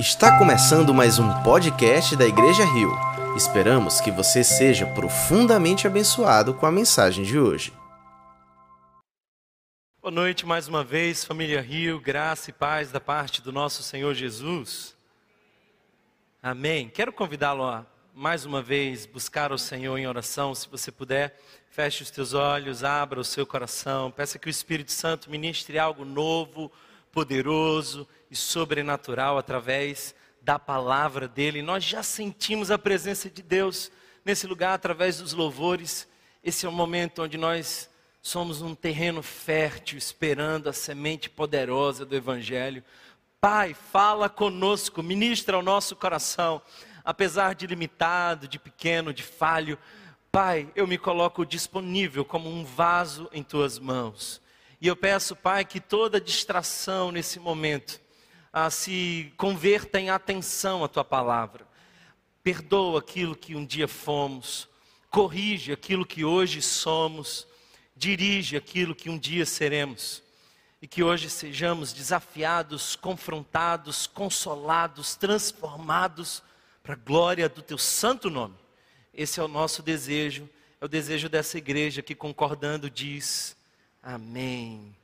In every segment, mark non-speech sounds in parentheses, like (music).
Está começando mais um podcast da Igreja Rio. Esperamos que você seja profundamente abençoado com a mensagem de hoje. Boa noite mais uma vez, família Rio, graça e paz da parte do nosso Senhor Jesus. Amém. Quero convidá-lo a mais uma vez buscar o Senhor em oração, se você puder, feche os teus olhos, abra o seu coração, peça que o Espírito Santo ministre algo novo, poderoso e sobrenatural através da palavra dele. Nós já sentimos a presença de Deus nesse lugar através dos louvores. Esse é o momento onde nós somos um terreno fértil, esperando a semente poderosa do Evangelho. Pai, fala conosco, ministra ao nosso coração, apesar de limitado, de pequeno, de falho. Pai, eu me coloco disponível como um vaso em tuas mãos. E eu peço, Pai, que toda distração nesse momento ah, se converta em atenção à tua palavra. Perdoa aquilo que um dia fomos, corrige aquilo que hoje somos, dirige aquilo que um dia seremos. E que hoje sejamos desafiados, confrontados, consolados, transformados para a glória do teu santo nome. Esse é o nosso desejo, é o desejo dessa igreja que concordando diz: Amém.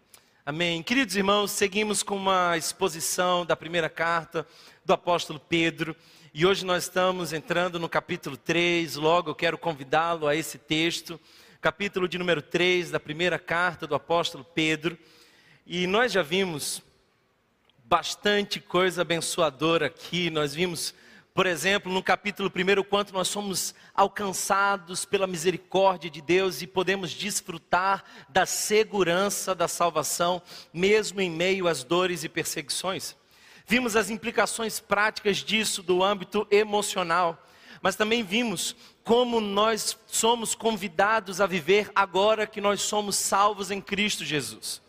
Amém. Queridos irmãos, seguimos com uma exposição da primeira carta do apóstolo Pedro. E hoje nós estamos entrando no capítulo 3. Logo eu quero convidá-lo a esse texto, capítulo de número 3 da primeira carta do apóstolo Pedro. E nós já vimos bastante coisa abençoadora aqui. Nós vimos por exemplo, no capítulo 1, o quanto nós somos alcançados pela misericórdia de Deus e podemos desfrutar da segurança da salvação, mesmo em meio às dores e perseguições. Vimos as implicações práticas disso do âmbito emocional, mas também vimos como nós somos convidados a viver agora que nós somos salvos em Cristo Jesus.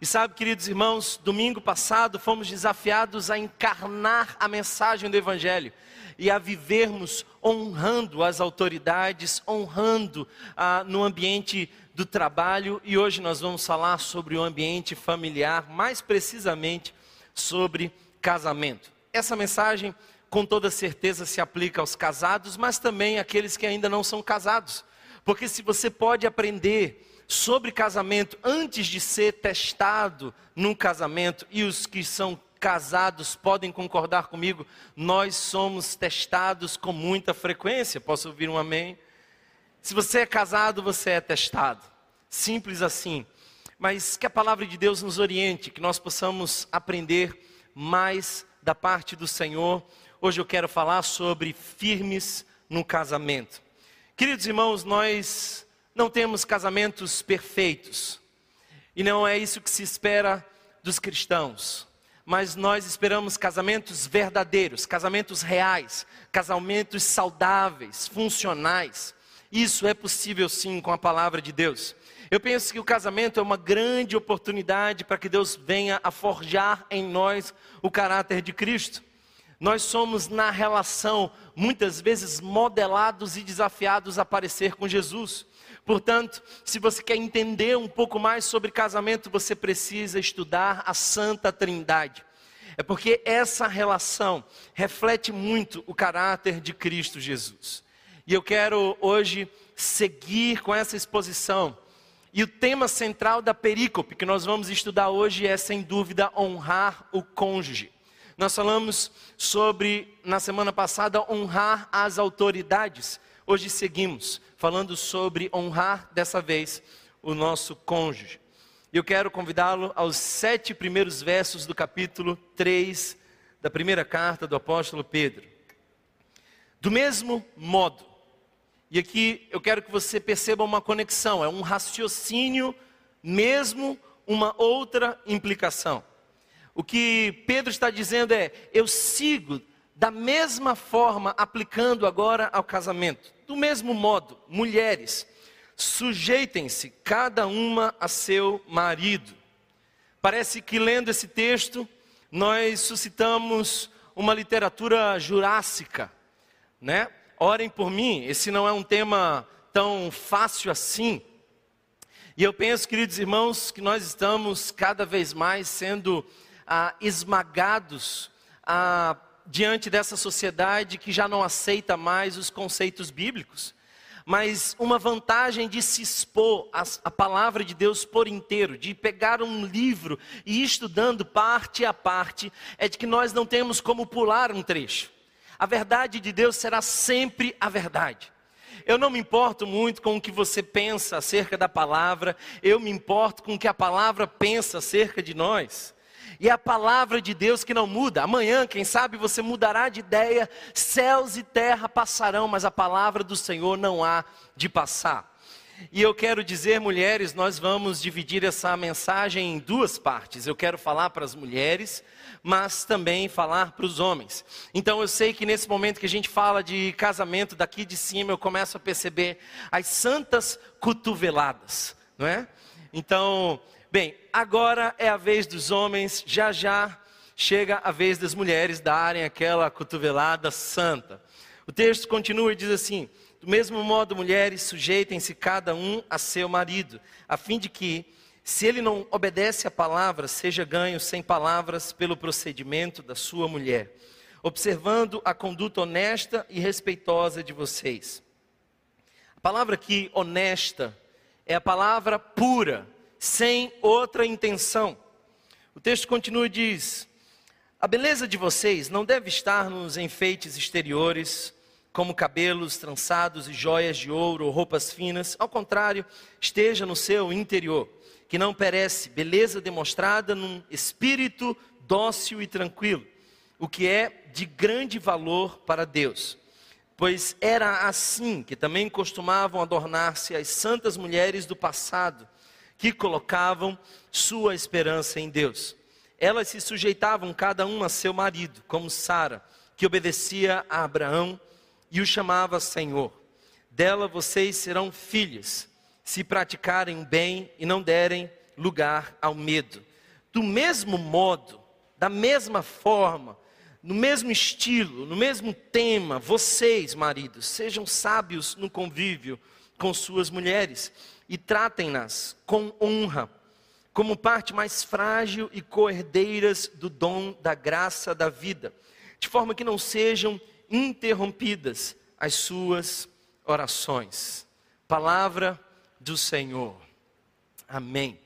E sabe, queridos irmãos, domingo passado fomos desafiados a encarnar a mensagem do Evangelho e a vivermos honrando as autoridades, honrando ah, no ambiente do trabalho. E hoje nós vamos falar sobre o ambiente familiar, mais precisamente sobre casamento. Essa mensagem, com toda certeza, se aplica aos casados, mas também àqueles que ainda não são casados. Porque se você pode aprender sobre casamento antes de ser testado num casamento, e os que são casados podem concordar comigo, nós somos testados com muita frequência. Posso ouvir um amém? Se você é casado, você é testado. Simples assim. Mas que a palavra de Deus nos oriente, que nós possamos aprender mais da parte do Senhor. Hoje eu quero falar sobre firmes no casamento. Queridos irmãos, nós não temos casamentos perfeitos. E não é isso que se espera dos cristãos. Mas nós esperamos casamentos verdadeiros, casamentos reais, casamentos saudáveis, funcionais. Isso é possível sim com a palavra de Deus. Eu penso que o casamento é uma grande oportunidade para que Deus venha a forjar em nós o caráter de Cristo. Nós somos na relação muitas vezes modelados e desafiados a parecer com Jesus. Portanto, se você quer entender um pouco mais sobre casamento, você precisa estudar a Santa Trindade. É porque essa relação reflete muito o caráter de Cristo Jesus. E eu quero hoje seguir com essa exposição. E o tema central da perícope que nós vamos estudar hoje é, sem dúvida, honrar o cônjuge. Nós falamos sobre, na semana passada, honrar as autoridades. Hoje seguimos falando sobre honrar dessa vez o nosso cônjuge. Eu quero convidá-lo aos sete primeiros versos do capítulo 3 da primeira carta do apóstolo Pedro. Do mesmo modo, e aqui eu quero que você perceba uma conexão, é um raciocínio, mesmo uma outra implicação. O que Pedro está dizendo é: eu sigo da mesma forma, aplicando agora ao casamento. Do mesmo modo, mulheres, sujeitem-se cada uma a seu marido. Parece que lendo esse texto, nós suscitamos uma literatura jurássica, né? Orem por mim, esse não é um tema tão fácil assim. E eu penso, queridos irmãos, que nós estamos cada vez mais sendo ah, esmagados ah, diante dessa sociedade que já não aceita mais os conceitos bíblicos. Mas uma vantagem de se expor à palavra de Deus por inteiro, de pegar um livro e ir estudando parte a parte, é de que nós não temos como pular um trecho. A verdade de Deus será sempre a verdade. Eu não me importo muito com o que você pensa acerca da palavra, eu me importo com o que a palavra pensa acerca de nós. E é a palavra de Deus que não muda. Amanhã, quem sabe, você mudará de ideia, céus e terra passarão, mas a palavra do Senhor não há de passar. E eu quero dizer, mulheres, nós vamos dividir essa mensagem em duas partes. Eu quero falar para as mulheres, mas também falar para os homens. Então eu sei que nesse momento que a gente fala de casamento, daqui de cima eu começo a perceber as santas cotoveladas, não é? Então, Bem, agora é a vez dos homens, já já chega a vez das mulheres darem aquela cotovelada santa. O texto continua e diz assim: Do mesmo modo, mulheres, sujeitem-se cada um a seu marido, a fim de que, se ele não obedece à palavra, seja ganho sem palavras pelo procedimento da sua mulher, observando a conduta honesta e respeitosa de vocês. A palavra aqui, honesta, é a palavra pura sem outra intenção. O texto continua e diz: A beleza de vocês não deve estar nos enfeites exteriores, como cabelos trançados e joias de ouro ou roupas finas. Ao contrário, esteja no seu interior, que não perece, beleza demonstrada num espírito dócil e tranquilo, o que é de grande valor para Deus. Pois era assim que também costumavam adornar-se as santas mulheres do passado que colocavam sua esperança em Deus. Elas se sujeitavam cada uma a seu marido, como Sara, que obedecia a Abraão e o chamava Senhor. Dela vocês serão filhos, se praticarem o bem e não derem lugar ao medo. Do mesmo modo, da mesma forma, no mesmo estilo, no mesmo tema, vocês, maridos, sejam sábios no convívio com suas mulheres e tratem-nas com honra, como parte mais frágil e coerdeiras do dom da graça da vida, de forma que não sejam interrompidas as suas orações. Palavra do Senhor. Amém.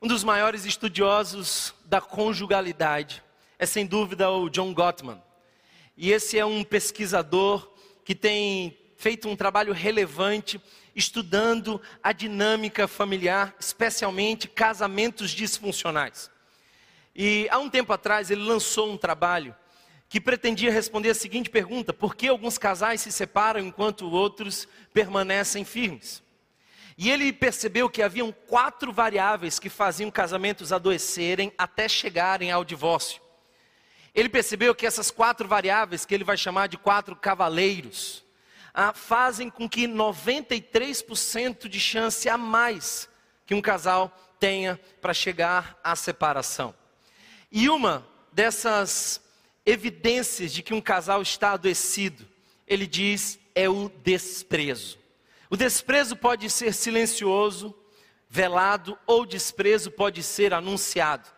Um dos maiores estudiosos da conjugalidade é sem dúvida o John Gottman. E esse é um pesquisador que tem feito um trabalho relevante estudando a dinâmica familiar, especialmente casamentos disfuncionais. E há um tempo atrás ele lançou um trabalho que pretendia responder a seguinte pergunta: por que alguns casais se separam enquanto outros permanecem firmes? E ele percebeu que haviam quatro variáveis que faziam casamentos adoecerem até chegarem ao divórcio. Ele percebeu que essas quatro variáveis, que ele vai chamar de quatro cavaleiros, ah, fazem com que 93% de chance a mais que um casal tenha para chegar à separação. E uma dessas evidências de que um casal está adoecido, ele diz, é o desprezo. O desprezo pode ser silencioso, velado, ou desprezo pode ser anunciado.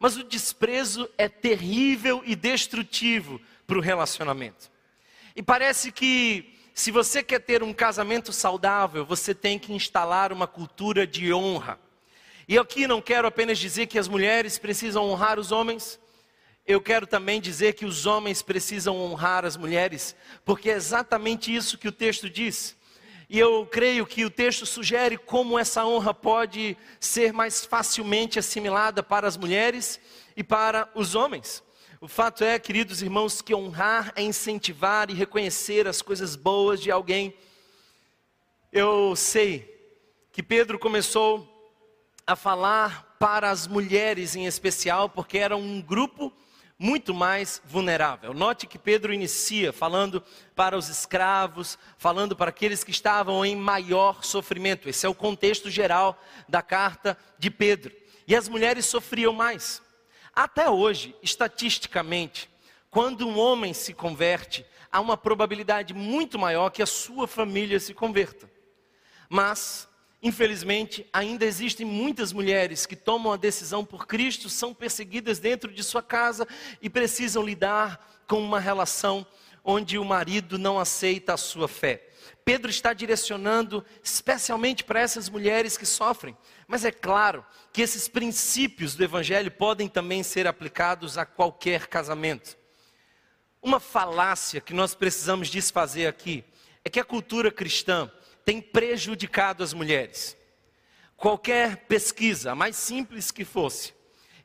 Mas o desprezo é terrível e destrutivo para o relacionamento. E parece que se você quer ter um casamento saudável, você tem que instalar uma cultura de honra. E aqui não quero apenas dizer que as mulheres precisam honrar os homens, eu quero também dizer que os homens precisam honrar as mulheres, porque é exatamente isso que o texto diz. E eu creio que o texto sugere como essa honra pode ser mais facilmente assimilada para as mulheres e para os homens. O fato é, queridos irmãos, que honrar é incentivar e reconhecer as coisas boas de alguém. Eu sei que Pedro começou a falar para as mulheres em especial, porque era um grupo muito mais vulnerável. Note que Pedro inicia falando para os escravos, falando para aqueles que estavam em maior sofrimento. Esse é o contexto geral da carta de Pedro. E as mulheres sofriam mais. Até hoje, estatisticamente, quando um homem se converte, há uma probabilidade muito maior que a sua família se converta. Mas infelizmente, ainda existem muitas mulheres que tomam a decisão por Cristo, são perseguidas dentro de sua casa e precisam lidar com uma relação onde o marido não aceita a sua fé. Pedro está direcionando especialmente para essas mulheres que sofrem. Mas é claro que esses princípios do Evangelho podem também ser aplicados a qualquer casamento. Uma falácia que nós precisamos desfazer aqui é que a cultura cristã tem prejudicado as mulheres. Qualquer pesquisa, a mais simples que fosse,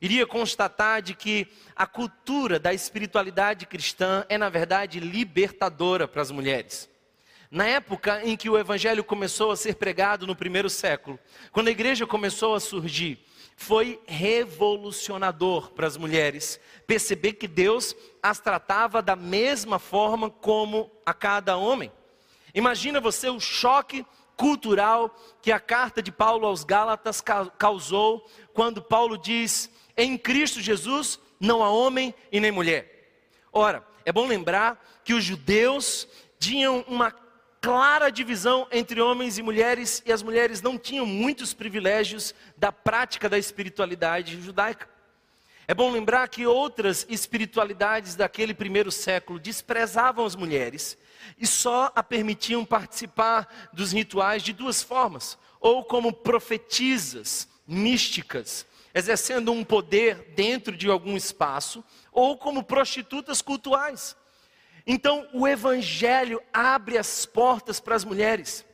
iria constatar de que a cultura da espiritualidade cristã é, na verdade, libertadora para as mulheres. Na época em que o evangelho começou a ser pregado no primeiro século, quando a igreja começou a surgir, foi revolucionador para as mulheres perceber que Deus as tratava da mesma forma como a cada homem. Imagina você o choque cultural que a carta de Paulo aos Gálatas causou quando Paulo diz: em Cristo Jesus não há homem e nem mulher. Ora, é bom lembrar que os judeus tinham uma clara divisão entre homens e mulheres, e as mulheres não tinham muitos privilégios da prática da espiritualidade judaica. É bom lembrar que outras espiritualidades daquele primeiro século desprezavam as mulheres e só a permitiam participar dos rituais de duas formas: ou como profetisas místicas, exercendo um poder dentro de algum espaço, ou como prostitutas cultuais. Então, o Evangelho abre as portas para as mulheres.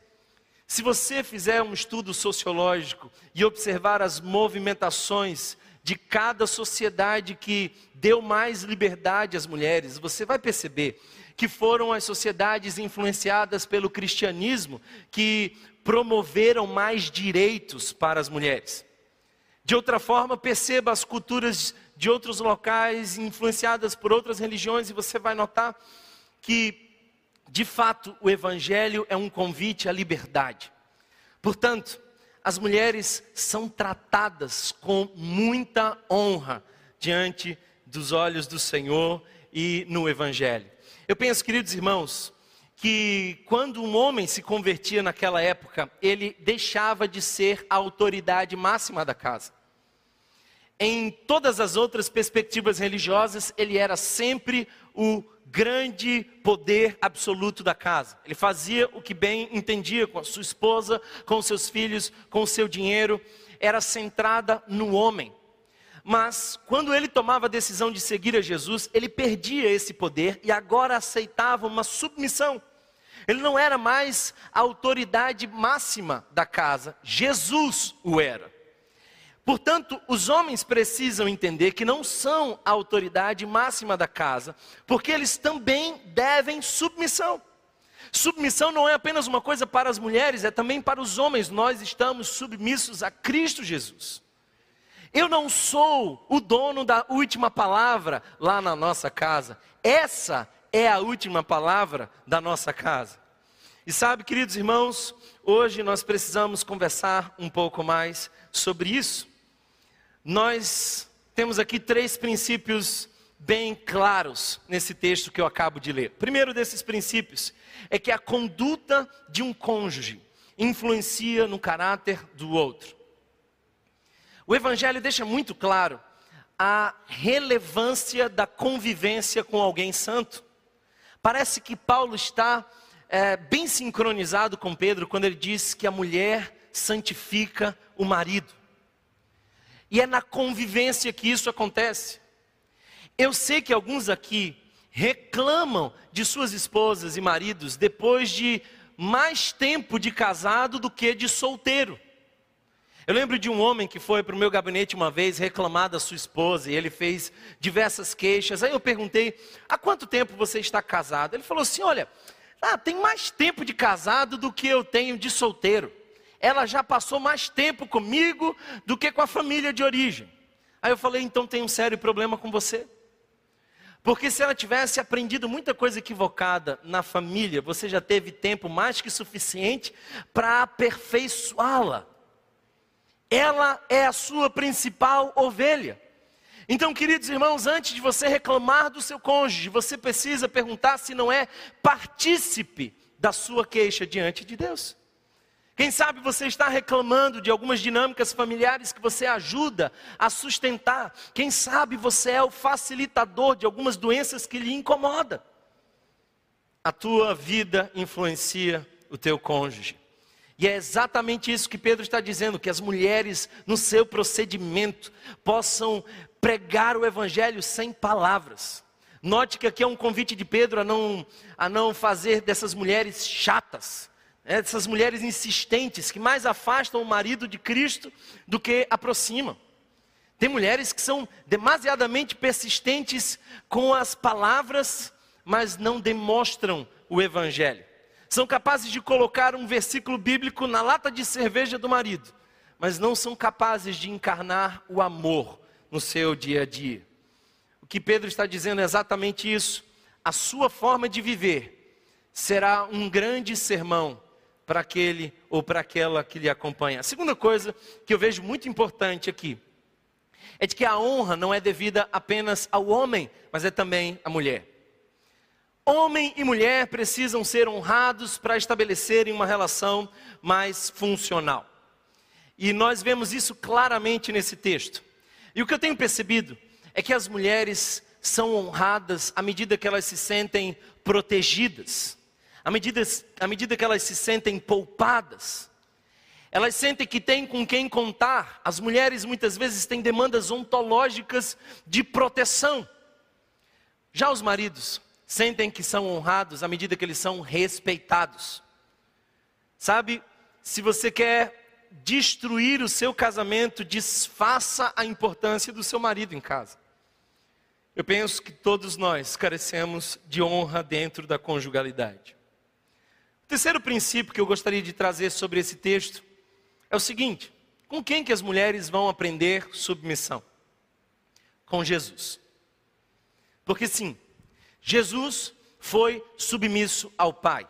Se você fizer um estudo sociológico e observar as movimentações de cada sociedade que deu mais liberdade às mulheres, você vai perceber que foram as sociedades influenciadas pelo cristianismo que promoveram mais direitos para as mulheres. De outra forma, perceba as culturas de outros locais influenciadas por outras religiões e você vai notar que, de fato, o Evangelho é um convite à liberdade. Portanto, as mulheres são tratadas com muita honra diante dos olhos do Senhor e no Evangelho. Eu penso, queridos irmãos, que quando um homem se convertia naquela época, ele deixava de ser a autoridade máxima da casa. Em todas as outras perspectivas religiosas, ele era sempre o grande poder absoluto da casa. Ele fazia o que bem entendia com a sua esposa, com seus filhos, com o seu dinheiro, era centrada no homem. Mas quando ele tomava a decisão de seguir a Jesus, ele perdia esse poder e agora aceitava uma submissão. Ele não era mais a autoridade máxima da casa, Jesus o era. Portanto, os homens precisam entender que não são a autoridade máxima da casa, porque eles também devem submissão. Submissão não é apenas uma coisa para as mulheres, é também para os homens. Nós estamos submissos a Cristo Jesus. Eu não sou o dono da última palavra lá na nossa casa. Essa é a última palavra da nossa casa. E sabe, queridos irmãos, hoje nós precisamos conversar um pouco mais sobre isso. Nós temos aqui três princípios bem claros nesse texto que eu acabo de ler. Primeiro desses princípios é que a conduta de um cônjuge influencia no caráter do outro. O Evangelho deixa muito claro a relevância da convivência com alguém santo. Parece que Paulo está é, bem sincronizado com Pedro quando ele diz que a mulher santifica o marido. E é na convivência que isso acontece. Eu sei que alguns aqui reclamam de suas esposas e maridos depois de mais tempo de casado do que de solteiro. Eu lembro de um homem que foi para o meu gabinete uma vez reclamar da sua esposa e ele fez diversas queixas. Aí eu perguntei: há quanto tempo você está casado? Ele falou assim: olha, ah, tem mais tempo de casado do que eu tenho de solteiro ela já passou mais tempo comigo do que com a família de origem. Aí eu falei, então tem um sério problema com você. Porque se ela tivesse aprendido muita coisa equivocada na família, você já teve tempo mais que suficiente para aperfeiçoá-la. Ela é a sua principal ovelha. Então, queridos irmãos, antes de você reclamar do seu cônjuge, você precisa perguntar se não é partícipe da sua queixa diante de Deus. Quem sabe você está reclamando de algumas dinâmicas familiares que você ajuda a sustentar. Quem sabe você é o facilitador de algumas doenças que lhe incomodam. A tua vida influencia o teu cônjuge. E é exatamente isso que Pedro está dizendo: que as mulheres, no seu procedimento, possam pregar o evangelho sem palavras. Note que aqui é um convite de Pedro a não, a não fazer dessas mulheres chatas, né, dessas mulheres insistentes, que mais afastam o marido de Cristo do que aproximam. Tem mulheres que são demasiadamente persistentes com as palavras, mas não demonstram o evangelho. São capazes de colocar um versículo bíblico na lata de cerveja do marido, mas não são capazes de encarnar o amor no seu dia a dia. O que Pedro está dizendo é exatamente isso. A sua forma de viver será um grande sermão para aquele ou para aquela que lhe acompanha. A segunda coisa que eu vejo muito importante aqui é de que a honra não é devida apenas ao homem, mas é também à mulher. Homem e mulher precisam ser honrados para estabelecerem uma relação mais funcional. E nós vemos isso claramente nesse texto. E o que eu tenho percebido é que as mulheres são honradas à medida que elas se sentem protegidas, à medida, à medida que elas se sentem poupadas. Elas sentem que têm com quem contar. As mulheres muitas vezes têm demandas ontológicas de proteção. Já os maridos sentem que são honrados à medida que eles são respeitados. Sabe, se você quer destruir o seu casamento, desfaça a importância do seu marido em casa. Eu penso que todos nós carecemos de honra dentro da conjugalidade. Terceiro princípio que eu gostaria de trazer sobre esse texto é o seguinte: com quem que as mulheres vão aprender submissão? Com Jesus. Porque sim, Jesus foi submisso ao Pai.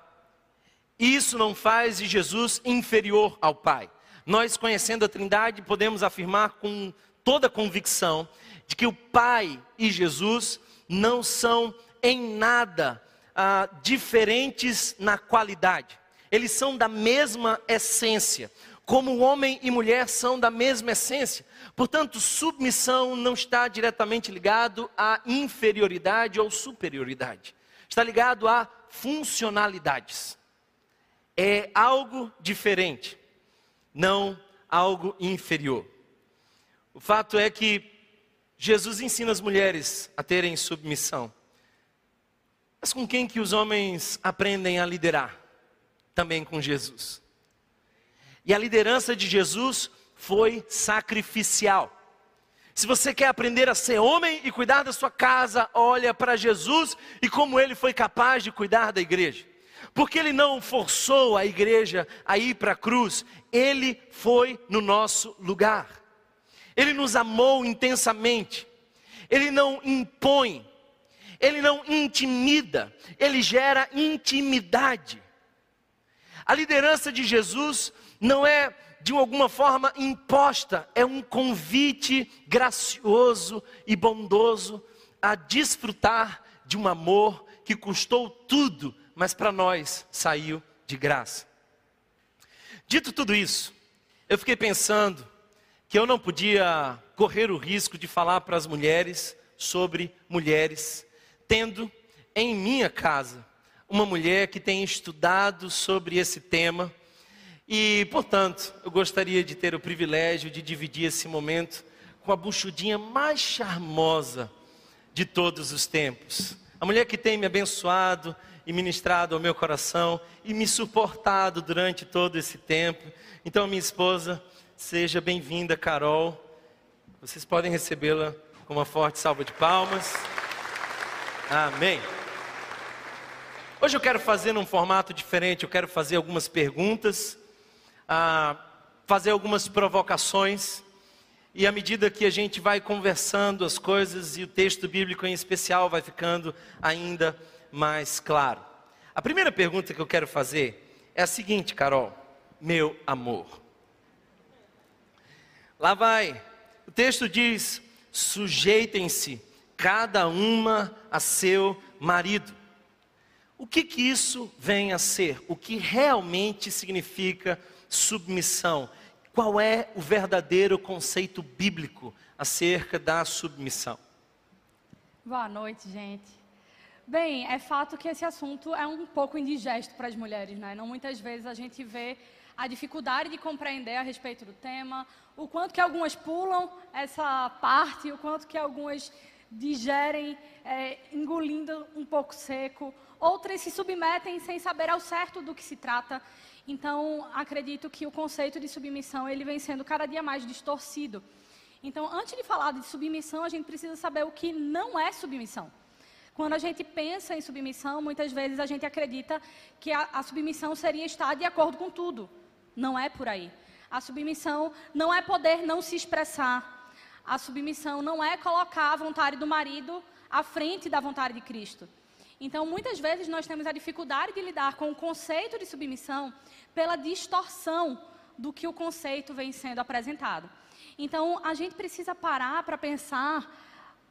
Isso não faz de Jesus inferior ao Pai. Nós, conhecendo a Trindade, podemos afirmar com toda convicção de que o Pai e Jesus não são em nada ah, diferentes na qualidade. Eles são da mesma essência como homem e mulher são da mesma essência. Portanto, submissão não está diretamente ligado à inferioridade ou superioridade. Está ligado a funcionalidades. É algo diferente, não algo inferior. O fato é que Jesus ensina as mulheres a terem submissão. Mas com quem que os homens aprendem a liderar? Também com Jesus. E a liderança de Jesus foi sacrificial. Se você quer aprender a ser homem e cuidar da sua casa, olha para Jesus e como ele foi capaz de cuidar da igreja. Porque ele não forçou a igreja a ir para a cruz, ele foi no nosso lugar. Ele nos amou intensamente. Ele não impõe, ele não intimida, ele gera intimidade. A liderança de Jesus não é de alguma forma imposta, é um convite gracioso e bondoso a desfrutar de um amor que custou tudo, mas para nós saiu de graça. Dito tudo isso, eu fiquei pensando que eu não podia correr o risco de falar para as mulheres sobre mulheres, tendo em minha casa uma mulher que tem estudado sobre esse tema e, portanto, eu gostaria de ter o privilégio de dividir esse momento com a buchudinha mais charmosa de todos os tempos. A mulher que tem me abençoado e ministrado ao meu coração e me suportado durante todo esse tempo. Então, minha esposa, seja bem-vinda, Carol. Vocês podem recebê-la com uma forte salva de palmas. Amém. Hoje eu quero fazer num formato diferente, eu quero fazer algumas perguntas a fazer algumas provocações. E à medida que a gente vai conversando as coisas e o texto bíblico em especial vai ficando ainda mais claro. A primeira pergunta que eu quero fazer é a seguinte, Carol, meu amor. Lá vai. O texto diz: sujeitem-se cada uma a seu marido. O que que isso vem a ser? O que realmente significa submissão. Qual é o verdadeiro conceito bíblico acerca da submissão? Boa noite, gente. Bem, é fato que esse assunto é um pouco indigesto para as mulheres, né? Não muitas vezes a gente vê a dificuldade de compreender a respeito do tema, o quanto que algumas pulam essa parte, o quanto que algumas digerem é, engolindo um pouco seco, outras se submetem sem saber ao certo do que se trata. Então, acredito que o conceito de submissão ele vem sendo cada dia mais distorcido. Então, antes de falar de submissão, a gente precisa saber o que não é submissão. Quando a gente pensa em submissão, muitas vezes a gente acredita que a, a submissão seria estar de acordo com tudo. Não é por aí. A submissão não é poder não se expressar. A submissão não é colocar a vontade do marido à frente da vontade de Cristo. Então, muitas vezes nós temos a dificuldade de lidar com o conceito de submissão pela distorção do que o conceito vem sendo apresentado. Então, a gente precisa parar para pensar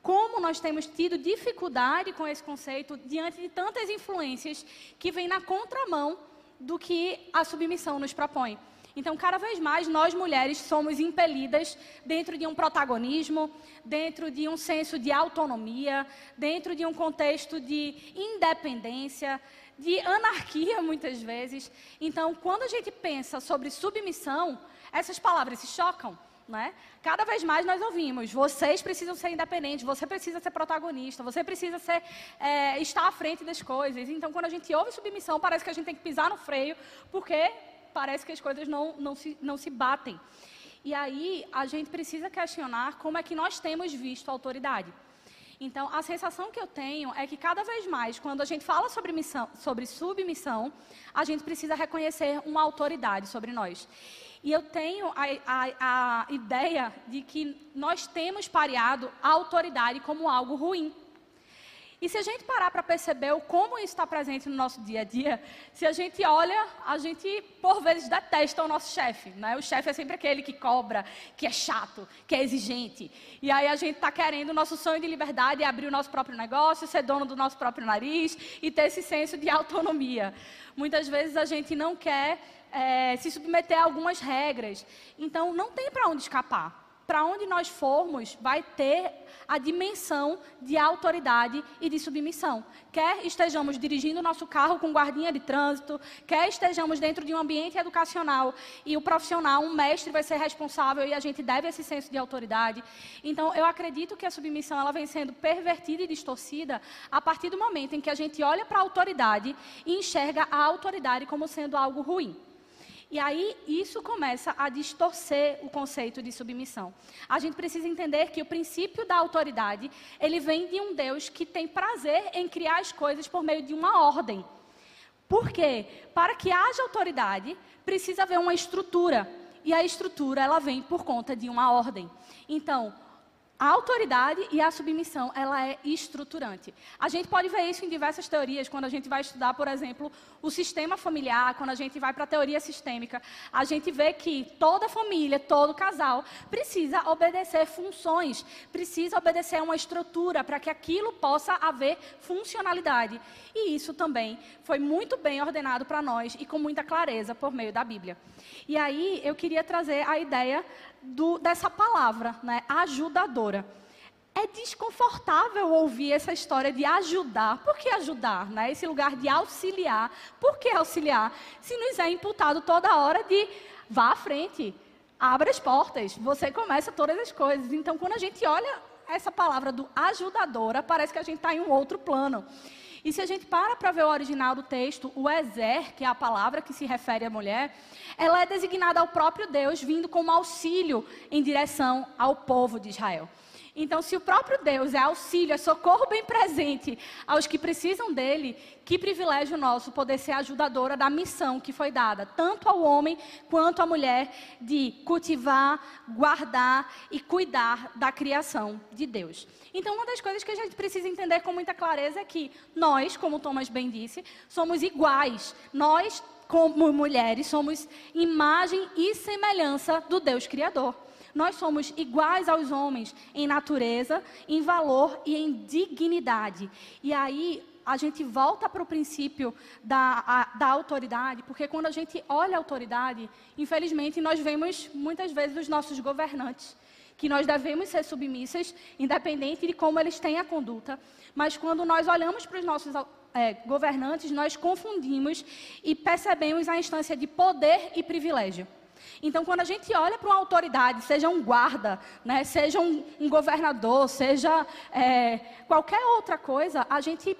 como nós temos tido dificuldade com esse conceito diante de tantas influências que vêm na contramão do que a submissão nos propõe. Então, cada vez mais, nós mulheres somos impelidas dentro de um protagonismo, dentro de um senso de autonomia, dentro de um contexto de independência, de anarquia, muitas vezes. Então, quando a gente pensa sobre submissão, essas palavras se chocam. Né? Cada vez mais nós ouvimos: vocês precisam ser independentes, você precisa ser protagonista, você precisa ser, é, estar à frente das coisas. Então, quando a gente ouve submissão, parece que a gente tem que pisar no freio, porque parece que as coisas não, não, se, não se batem. E aí a gente precisa questionar como é que nós temos visto a autoridade. Então, a sensação que eu tenho é que cada vez mais, quando a gente fala sobre, missão, sobre submissão, a gente precisa reconhecer uma autoridade sobre nós. E eu tenho a, a, a ideia de que nós temos pareado a autoridade como algo ruim. E se a gente parar para perceber o como isso está presente no nosso dia a dia, se a gente olha, a gente por vezes detesta o nosso chefe. Né? O chefe é sempre aquele que cobra, que é chato, que é exigente. E aí a gente está querendo o nosso sonho de liberdade é abrir o nosso próprio negócio, ser dono do nosso próprio nariz e ter esse senso de autonomia. Muitas vezes a gente não quer é, se submeter a algumas regras. Então, não tem para onde escapar. Para onde nós formos, vai ter a dimensão de autoridade e de submissão. Quer estejamos dirigindo nosso carro com guardinha de trânsito, quer estejamos dentro de um ambiente educacional e o profissional, um mestre, vai ser responsável e a gente deve esse senso de autoridade. Então, eu acredito que a submissão ela vem sendo pervertida e distorcida a partir do momento em que a gente olha para a autoridade e enxerga a autoridade como sendo algo ruim. E aí isso começa a distorcer o conceito de submissão. A gente precisa entender que o princípio da autoridade, ele vem de um Deus que tem prazer em criar as coisas por meio de uma ordem. Por quê? Para que haja autoridade, precisa haver uma estrutura. E a estrutura, ela vem por conta de uma ordem. Então, a autoridade e a submissão, ela é estruturante. A gente pode ver isso em diversas teorias, quando a gente vai estudar, por exemplo, o sistema familiar, quando a gente vai para a teoria sistêmica, a gente vê que toda família, todo casal precisa obedecer funções, precisa obedecer uma estrutura para que aquilo possa haver funcionalidade. E isso também foi muito bem ordenado para nós e com muita clareza por meio da Bíblia. E aí eu queria trazer a ideia do, dessa palavra, né, ajudadora. É desconfortável ouvir essa história de ajudar. Por que ajudar? Né? Esse lugar de auxiliar. Por que auxiliar? Se nos é imputado toda hora de vá à frente, abra as portas, você começa todas as coisas. Então, quando a gente olha essa palavra do ajudadora, parece que a gente está em um outro plano. E se a gente para para ver o original do texto, o Ezer, que é a palavra que se refere à mulher, ela é designada ao próprio Deus, vindo como auxílio em direção ao povo de Israel. Então, se o próprio Deus é auxílio, é socorro bem presente aos que precisam dele, que privilégio nosso poder ser ajudadora da missão que foi dada, tanto ao homem quanto à mulher, de cultivar, guardar e cuidar da criação de Deus. Então, uma das coisas que a gente precisa entender com muita clareza é que nós, como Thomas bem disse, somos iguais. Nós, como mulheres, somos imagem e semelhança do Deus Criador. Nós somos iguais aos homens em natureza, em valor e em dignidade. E aí a gente volta para o princípio da, a, da autoridade, porque quando a gente olha a autoridade, infelizmente nós vemos muitas vezes os nossos governantes, que nós devemos ser submissas, independente de como eles têm a conduta. Mas quando nós olhamos para os nossos é, governantes, nós confundimos e percebemos a instância de poder e privilégio. Então, quando a gente olha para uma autoridade, seja um guarda, né, seja um, um governador, seja é, qualquer outra coisa, a gente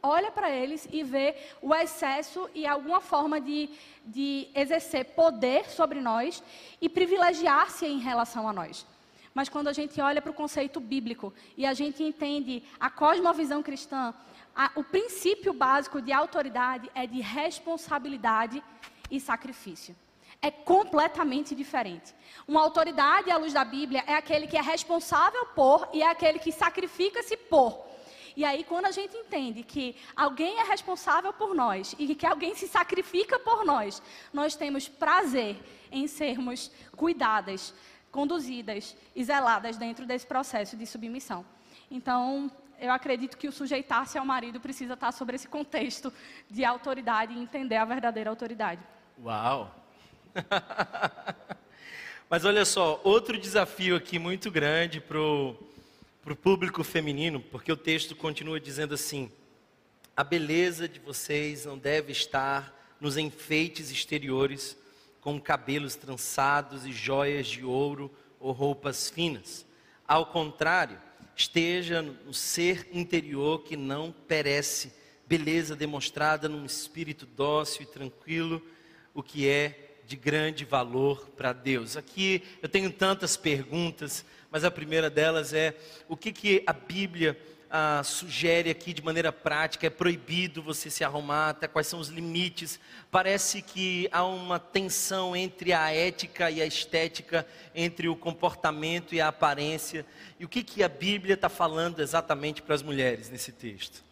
olha para eles e vê o excesso e alguma forma de, de exercer poder sobre nós e privilegiar-se em relação a nós. Mas quando a gente olha para o conceito bíblico e a gente entende a cosmovisão cristã, a, o princípio básico de autoridade é de responsabilidade e sacrifício é completamente diferente. Uma autoridade à luz da Bíblia é aquele que é responsável por e é aquele que sacrifica-se por. E aí, quando a gente entende que alguém é responsável por nós e que alguém se sacrifica por nós, nós temos prazer em sermos cuidadas, conduzidas e zeladas dentro desse processo de submissão. Então, eu acredito que o sujeitar-se ao marido precisa estar sobre esse contexto de autoridade e entender a verdadeira autoridade. Uau! (laughs) Mas olha só, outro desafio aqui muito grande para o público feminino, porque o texto continua dizendo assim: a beleza de vocês não deve estar nos enfeites exteriores, com cabelos trançados e joias de ouro ou roupas finas. Ao contrário, esteja no ser interior que não perece, beleza demonstrada num espírito dócil e tranquilo, o que é de grande valor para Deus. Aqui eu tenho tantas perguntas, mas a primeira delas é: o que, que a Bíblia ah, sugere aqui de maneira prática? É proibido você se arrumar? Até quais são os limites? Parece que há uma tensão entre a ética e a estética, entre o comportamento e a aparência. E o que, que a Bíblia está falando exatamente para as mulheres nesse texto?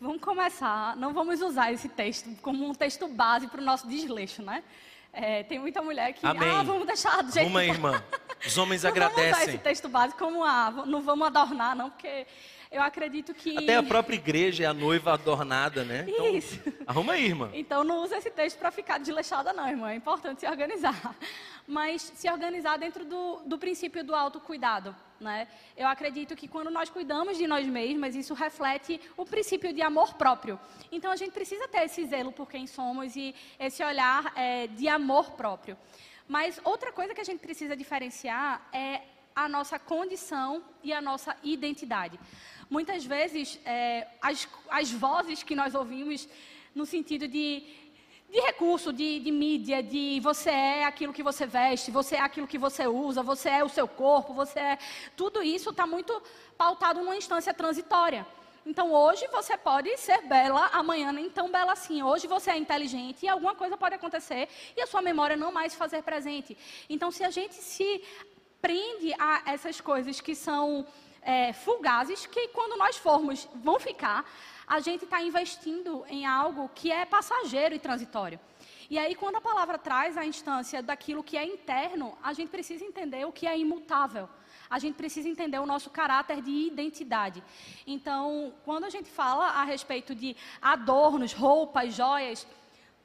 Vamos começar, não vamos usar esse texto como um texto base para o nosso desleixo, né? É, tem muita mulher que, Amém. ah, vamos deixar do jeito Uma que irmã. Os homens (laughs) não agradecem. Vamos usar esse texto básico como, ah, não vamos adornar, não, porque eu acredito que... Até a própria igreja é a noiva adornada, né? Então, Isso. Arruma aí, irmã. Então não usa esse texto para ficar desleixada, não, irmã. É importante se organizar. Mas se organizar dentro do, do princípio do autocuidado. Né? Eu acredito que quando nós cuidamos de nós mesmas, isso reflete o princípio de amor próprio. Então a gente precisa ter esse zelo por quem somos e esse olhar é, de amor próprio. Mas outra coisa que a gente precisa diferenciar é a nossa condição e a nossa identidade. Muitas vezes, é, as, as vozes que nós ouvimos no sentido de de recurso, de, de, mídia, de você é aquilo que você veste, você é aquilo que você usa, você é o seu corpo, você é. Tudo isso está muito pautado numa instância transitória. Então hoje você pode ser bela, amanhã nem tão bela assim. Hoje você é inteligente e alguma coisa pode acontecer e a sua memória não mais fazer presente. Então se a gente se prende a essas coisas que são é, fugazes, que quando nós formos vão ficar, a gente está investindo em algo que é passageiro e transitório. E aí, quando a palavra traz a instância daquilo que é interno, a gente precisa entender o que é imutável. A gente precisa entender o nosso caráter de identidade. Então, quando a gente fala a respeito de adornos, roupas, joias,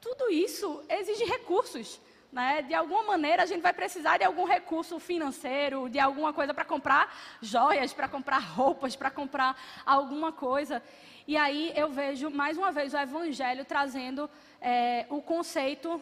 tudo isso exige recursos. Né? De alguma maneira, a gente vai precisar de algum recurso financeiro, de alguma coisa para comprar joias, para comprar roupas, para comprar alguma coisa. E aí eu vejo, mais uma vez, o Evangelho trazendo é, o conceito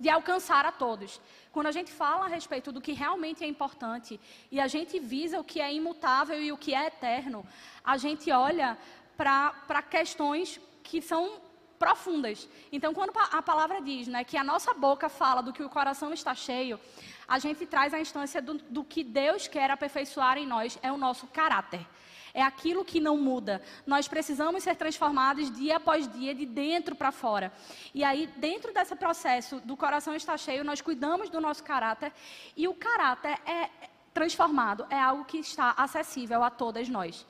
de alcançar a todos. Quando a gente fala a respeito do que realmente é importante e a gente visa o que é imutável e o que é eterno, a gente olha para questões que são profundas. Então, quando a palavra diz né, que a nossa boca fala do que o coração está cheio, a gente traz a instância do, do que Deus quer aperfeiçoar em nós, é o nosso caráter. É aquilo que não muda. Nós precisamos ser transformados dia após dia, de dentro para fora. E aí, dentro desse processo do coração está cheio, nós cuidamos do nosso caráter. E o caráter é transformado, é algo que está acessível a todas nós.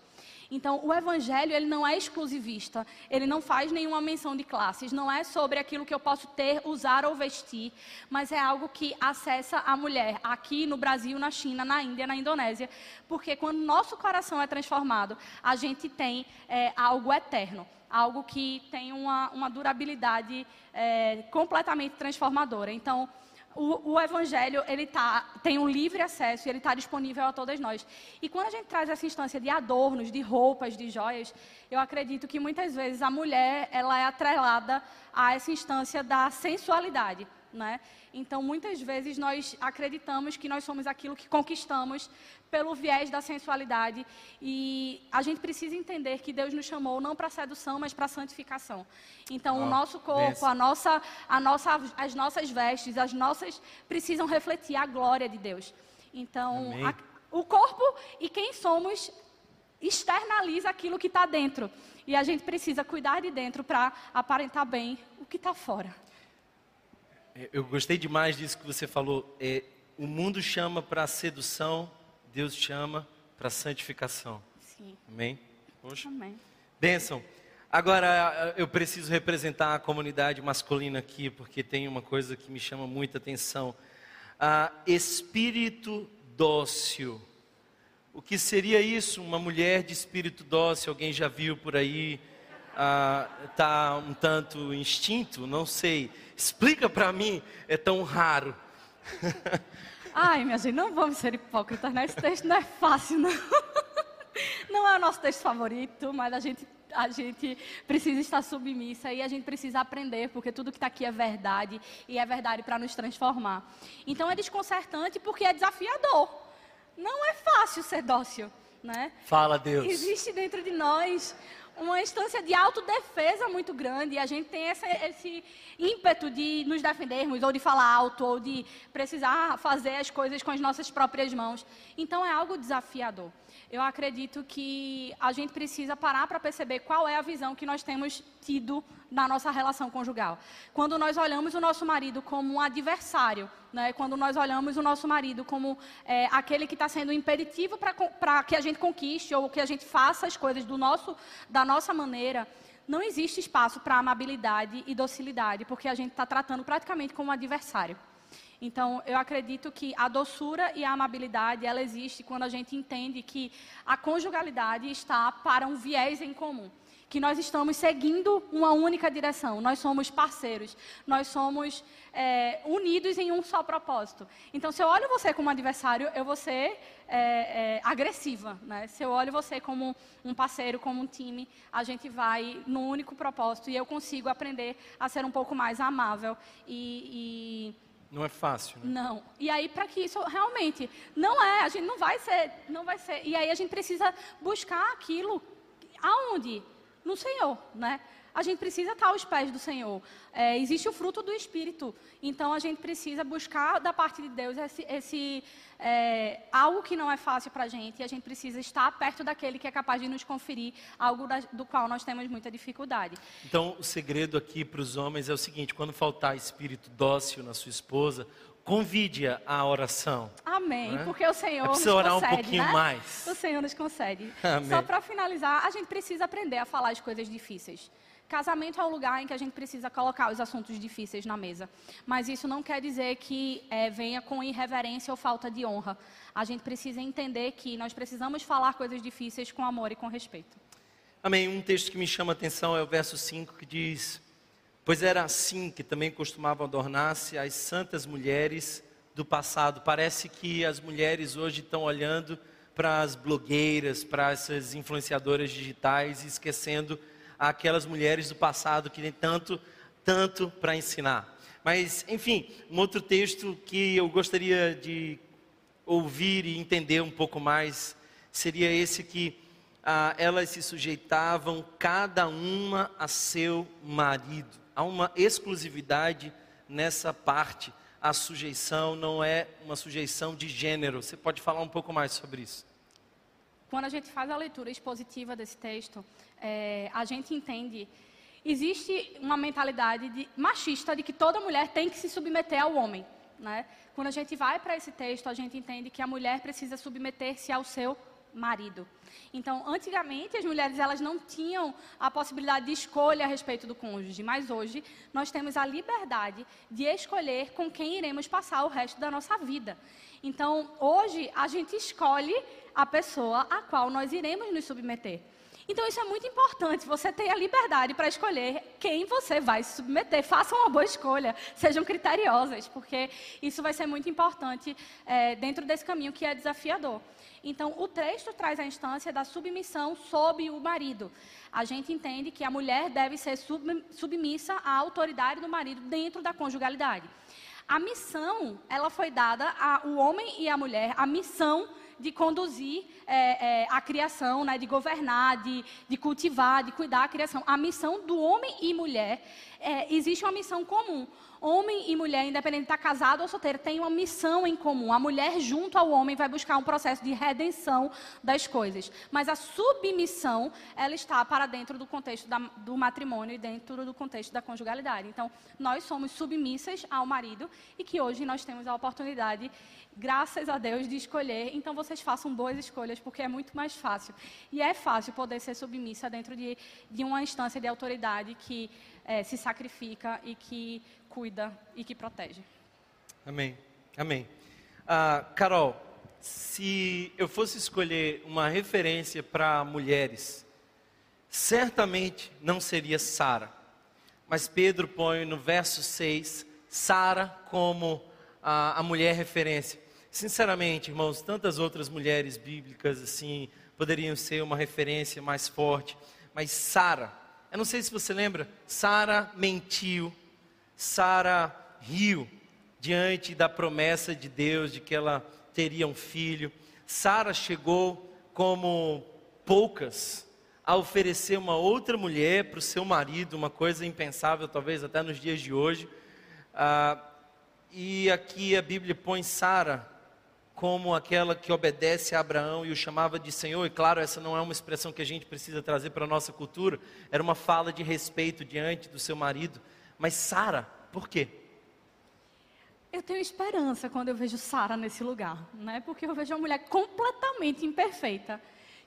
Então, o evangelho, ele não é exclusivista, ele não faz nenhuma menção de classes, não é sobre aquilo que eu posso ter, usar ou vestir, mas é algo que acessa a mulher aqui no Brasil, na China, na Índia, na Indonésia, porque quando nosso coração é transformado, a gente tem é, algo eterno. Algo que tem uma, uma durabilidade é, completamente transformadora. Então, o, o, evangelho ele tá, tem um livre acesso e ele está disponível a todas nós. E quando a gente traz essa instância de adornos, de roupas, de joias, eu acredito que muitas vezes a mulher ela é atrelada a essa instância da sensualidade. Né? Então, muitas vezes nós acreditamos que nós somos aquilo que conquistamos pelo viés da sensualidade e a gente precisa entender que Deus nos chamou não para sedução, mas para santificação. Então, oh, o nosso corpo, a nossa, a nossa, as nossas vestes, as nossas precisam refletir a glória de Deus. Então, a, o corpo e quem somos externaliza aquilo que está dentro. E a gente precisa cuidar de dentro para aparentar bem o que está fora. É, eu gostei demais disso que você falou. É, o mundo chama para sedução, Deus chama para santificação. Sim. Amém? Poxa. Amém. Bênção. Agora eu preciso representar a comunidade masculina aqui, porque tem uma coisa que me chama muita atenção. Ah, espírito dócil. O que seria isso? Uma mulher de espírito dócil? Alguém já viu por aí? Está ah, um tanto instinto? Não sei. Explica para mim, é tão raro. (laughs) Ai, minha gente, não vamos ser hipócritas, né? Esse texto não é fácil, não. (laughs) Não é o nosso texto favorito, mas a gente, a gente precisa estar submissa e a gente precisa aprender, porque tudo que está aqui é verdade e é verdade para nos transformar. Então é desconcertante porque é desafiador. Não é fácil ser dócil, né? Fala, Deus. Existe dentro de nós uma instância de autodefesa muito grande. E a gente tem essa, esse ímpeto de nos defendermos, ou de falar alto, ou de precisar fazer as coisas com as nossas próprias mãos. Então é algo desafiador eu acredito que a gente precisa parar para perceber qual é a visão que nós temos tido na nossa relação conjugal. Quando nós olhamos o nosso marido como um adversário, né? quando nós olhamos o nosso marido como é, aquele que está sendo impeditivo para que a gente conquiste ou que a gente faça as coisas do nosso, da nossa maneira, não existe espaço para amabilidade e docilidade, porque a gente está tratando praticamente como um adversário. Então, eu acredito que a doçura e a amabilidade, ela existe quando a gente entende que a conjugalidade está para um viés em comum. Que nós estamos seguindo uma única direção, nós somos parceiros, nós somos é, unidos em um só propósito. Então, se eu olho você como adversário, eu vou ser é, é, agressiva. Né? Se eu olho você como um parceiro, como um time, a gente vai no único propósito e eu consigo aprender a ser um pouco mais amável e, e não é fácil, né? Não. E aí para que isso realmente não é, a gente não vai ser, não vai ser. E aí a gente precisa buscar aquilo aonde? No Senhor, né? A gente precisa estar aos pés do Senhor. É, existe o fruto do Espírito. Então a gente precisa buscar da parte de Deus esse, esse é, algo que não é fácil para a gente. E a gente precisa estar perto daquele que é capaz de nos conferir algo da, do qual nós temos muita dificuldade. Então o segredo aqui para os homens é o seguinte: quando faltar espírito dócil na sua esposa, convide-a à oração. Amém, né? porque o Senhor é nos orar concede, um pouquinho né? mais. O Senhor nos concede. (laughs) Amém. Só para finalizar, a gente precisa aprender a falar as coisas difíceis. Casamento é o lugar em que a gente precisa colocar os assuntos difíceis na mesa. Mas isso não quer dizer que é, venha com irreverência ou falta de honra. A gente precisa entender que nós precisamos falar coisas difíceis com amor e com respeito. Amém. Um texto que me chama a atenção é o verso 5 que diz: Pois era assim que também costumavam adornar-se as santas mulheres do passado. Parece que as mulheres hoje estão olhando para as blogueiras, para essas influenciadoras digitais esquecendo aquelas mulheres do passado que têm tanto, tanto para ensinar. Mas, enfim, um outro texto que eu gostaria de ouvir e entender um pouco mais seria esse que ah, elas se sujeitavam cada uma a seu marido. Há uma exclusividade nessa parte. A sujeição não é uma sujeição de gênero. Você pode falar um pouco mais sobre isso? Quando a gente faz a leitura expositiva desse texto, é, a gente entende. Existe uma mentalidade de, machista de que toda mulher tem que se submeter ao homem. Né? Quando a gente vai para esse texto, a gente entende que a mulher precisa submeter-se ao seu marido. Então, antigamente, as mulheres elas não tinham a possibilidade de escolha a respeito do cônjuge, mas hoje nós temos a liberdade de escolher com quem iremos passar o resto da nossa vida. Então, hoje, a gente escolhe a pessoa a qual nós iremos nos submeter. Então, isso é muito importante. Você tem a liberdade para escolher quem você vai se submeter. Façam uma boa escolha, sejam criteriosas, porque isso vai ser muito importante é, dentro desse caminho que é desafiador. Então, o texto traz a instância da submissão sob o marido. A gente entende que a mulher deve ser submissa à autoridade do marido dentro da conjugalidade. A missão, ela foi dada ao homem e à mulher, a missão de conduzir é, é, a criação, né, de governar, de, de, cultivar, de cuidar a criação. A missão do homem e mulher, é, existe uma missão comum. Homem e mulher, independente de estar casado ou solteiro, tem uma missão em comum. A mulher, junto ao homem, vai buscar um processo de redenção das coisas. Mas a submissão, ela está para dentro do contexto da, do matrimônio e dentro do contexto da conjugalidade. Então, nós somos submissas ao marido e que hoje nós temos a oportunidade graças a Deus, de escolher. Então, vocês façam boas escolhas, porque é muito mais fácil. E é fácil poder ser submissa dentro de, de uma instância de autoridade que é, se sacrifica e que cuida e que protege. Amém. Amém. Ah, Carol, se eu fosse escolher uma referência para mulheres, certamente não seria Sara. Mas Pedro põe no verso 6 Sara como a, a mulher referência. Sinceramente, irmãos, tantas outras mulheres bíblicas assim poderiam ser uma referência mais forte, mas Sara, eu não sei se você lembra, Sara mentiu, Sara riu diante da promessa de Deus de que ela teria um filho. Sara chegou como poucas a oferecer uma outra mulher para o seu marido, uma coisa impensável talvez até nos dias de hoje. Ah, e aqui a Bíblia põe Sara como aquela que obedece a Abraão e o chamava de Senhor, e claro, essa não é uma expressão que a gente precisa trazer para a nossa cultura, era uma fala de respeito diante do seu marido. Mas Sara, por quê? Eu tenho esperança quando eu vejo Sara nesse lugar, né? Porque eu vejo uma mulher completamente imperfeita,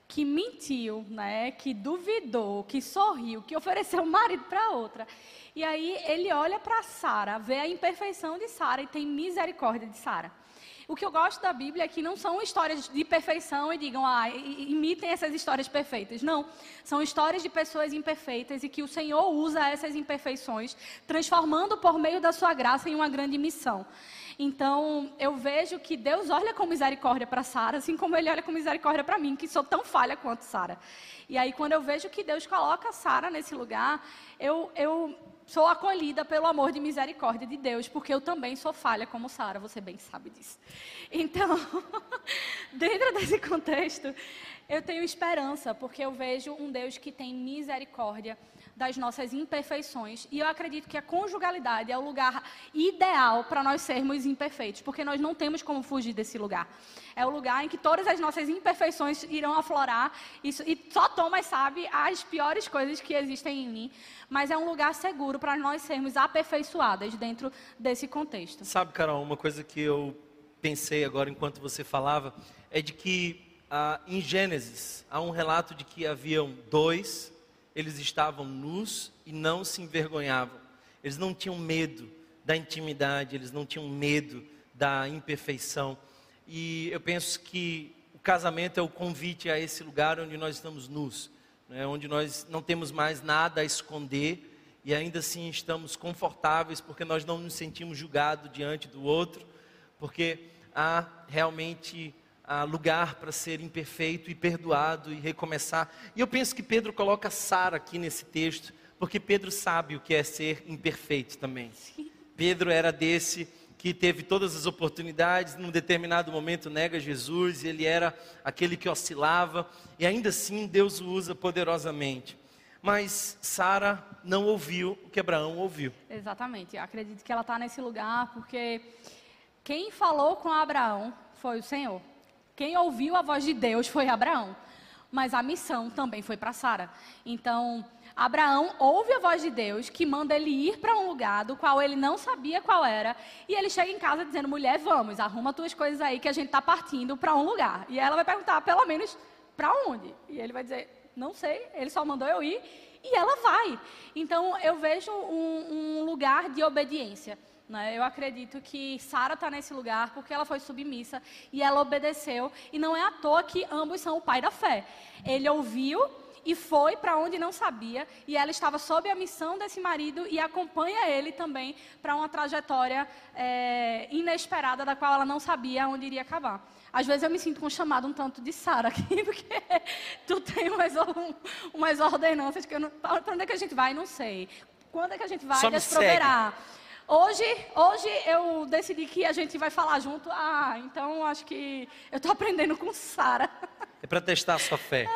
que mentiu, né? Que duvidou, que sorriu, que ofereceu o marido para outra. E aí ele olha para Sara, vê a imperfeição de Sara e tem misericórdia de Sara. O que eu gosto da Bíblia é que não são histórias de perfeição e digam, ah, imitem essas histórias perfeitas. Não. São histórias de pessoas imperfeitas e que o Senhor usa essas imperfeições, transformando por meio da sua graça em uma grande missão. Então, eu vejo que Deus olha com misericórdia para Sara, assim como ele olha com misericórdia para mim, que sou tão falha quanto Sara. E aí, quando eu vejo que Deus coloca Sara nesse lugar, eu, eu sou acolhida pelo amor de misericórdia de Deus, porque eu também sou falha como Sara, você bem sabe disso. Então, (laughs) dentro desse contexto, eu tenho esperança, porque eu vejo um Deus que tem misericórdia das nossas imperfeições. E eu acredito que a conjugalidade é o lugar ideal para nós sermos imperfeitos, porque nós não temos como fugir desse lugar. É o lugar em que todas as nossas imperfeições irão aflorar, isso, e só Thomas sabe as piores coisas que existem em mim, mas é um lugar seguro para nós sermos aperfeiçoadas dentro desse contexto. Sabe, Carol, uma coisa que eu pensei agora enquanto você falava é de que ah, em Gênesis há um relato de que haviam dois eles estavam nus e não se envergonhavam. Eles não tinham medo da intimidade, eles não tinham medo da imperfeição. E eu penso que o casamento é o convite a esse lugar onde nós estamos nus, né? onde nós não temos mais nada a esconder e ainda assim estamos confortáveis porque nós não nos sentimos julgados diante do outro, porque há realmente lugar para ser imperfeito e perdoado e recomeçar. E eu penso que Pedro coloca Sara aqui nesse texto, porque Pedro sabe o que é ser imperfeito também. Pedro era desse que teve todas as oportunidades, num determinado momento nega Jesus, e ele era aquele que oscilava, e ainda assim Deus o usa poderosamente. Mas Sara não ouviu o que Abraão ouviu. Exatamente, Eu acredito que ela está nesse lugar porque quem falou com Abraão foi o Senhor. Quem ouviu a voz de Deus foi Abraão, mas a missão também foi para Sara. Então, Abraão ouve a voz de Deus que manda ele ir para um lugar do qual ele não sabia qual era, e ele chega em casa dizendo: "Mulher, vamos, arruma tuas coisas aí que a gente está partindo para um lugar". E ela vai perguntar: "Pelo menos para onde? E ele vai dizer: não sei, ele só mandou eu ir e ela vai. Então eu vejo um, um lugar de obediência. Né? Eu acredito que Sara está nesse lugar porque ela foi submissa e ela obedeceu. E não é à toa que ambos são o pai da fé. Ele ouviu e foi para onde não sabia, e ela estava sob a missão desse marido e acompanha ele também para uma trajetória é, inesperada da qual ela não sabia onde iria acabar. Às vezes eu me sinto com um chamado um tanto de Sara aqui, (laughs) porque tu tem umas, um, umas ordenanças que eu não. Para onde é que a gente vai? Não sei. Quando é que a gente vai? Deus proverá. Hoje, hoje eu decidi que a gente vai falar junto. Ah, então acho que eu estou aprendendo com Sara. É para testar a sua fé.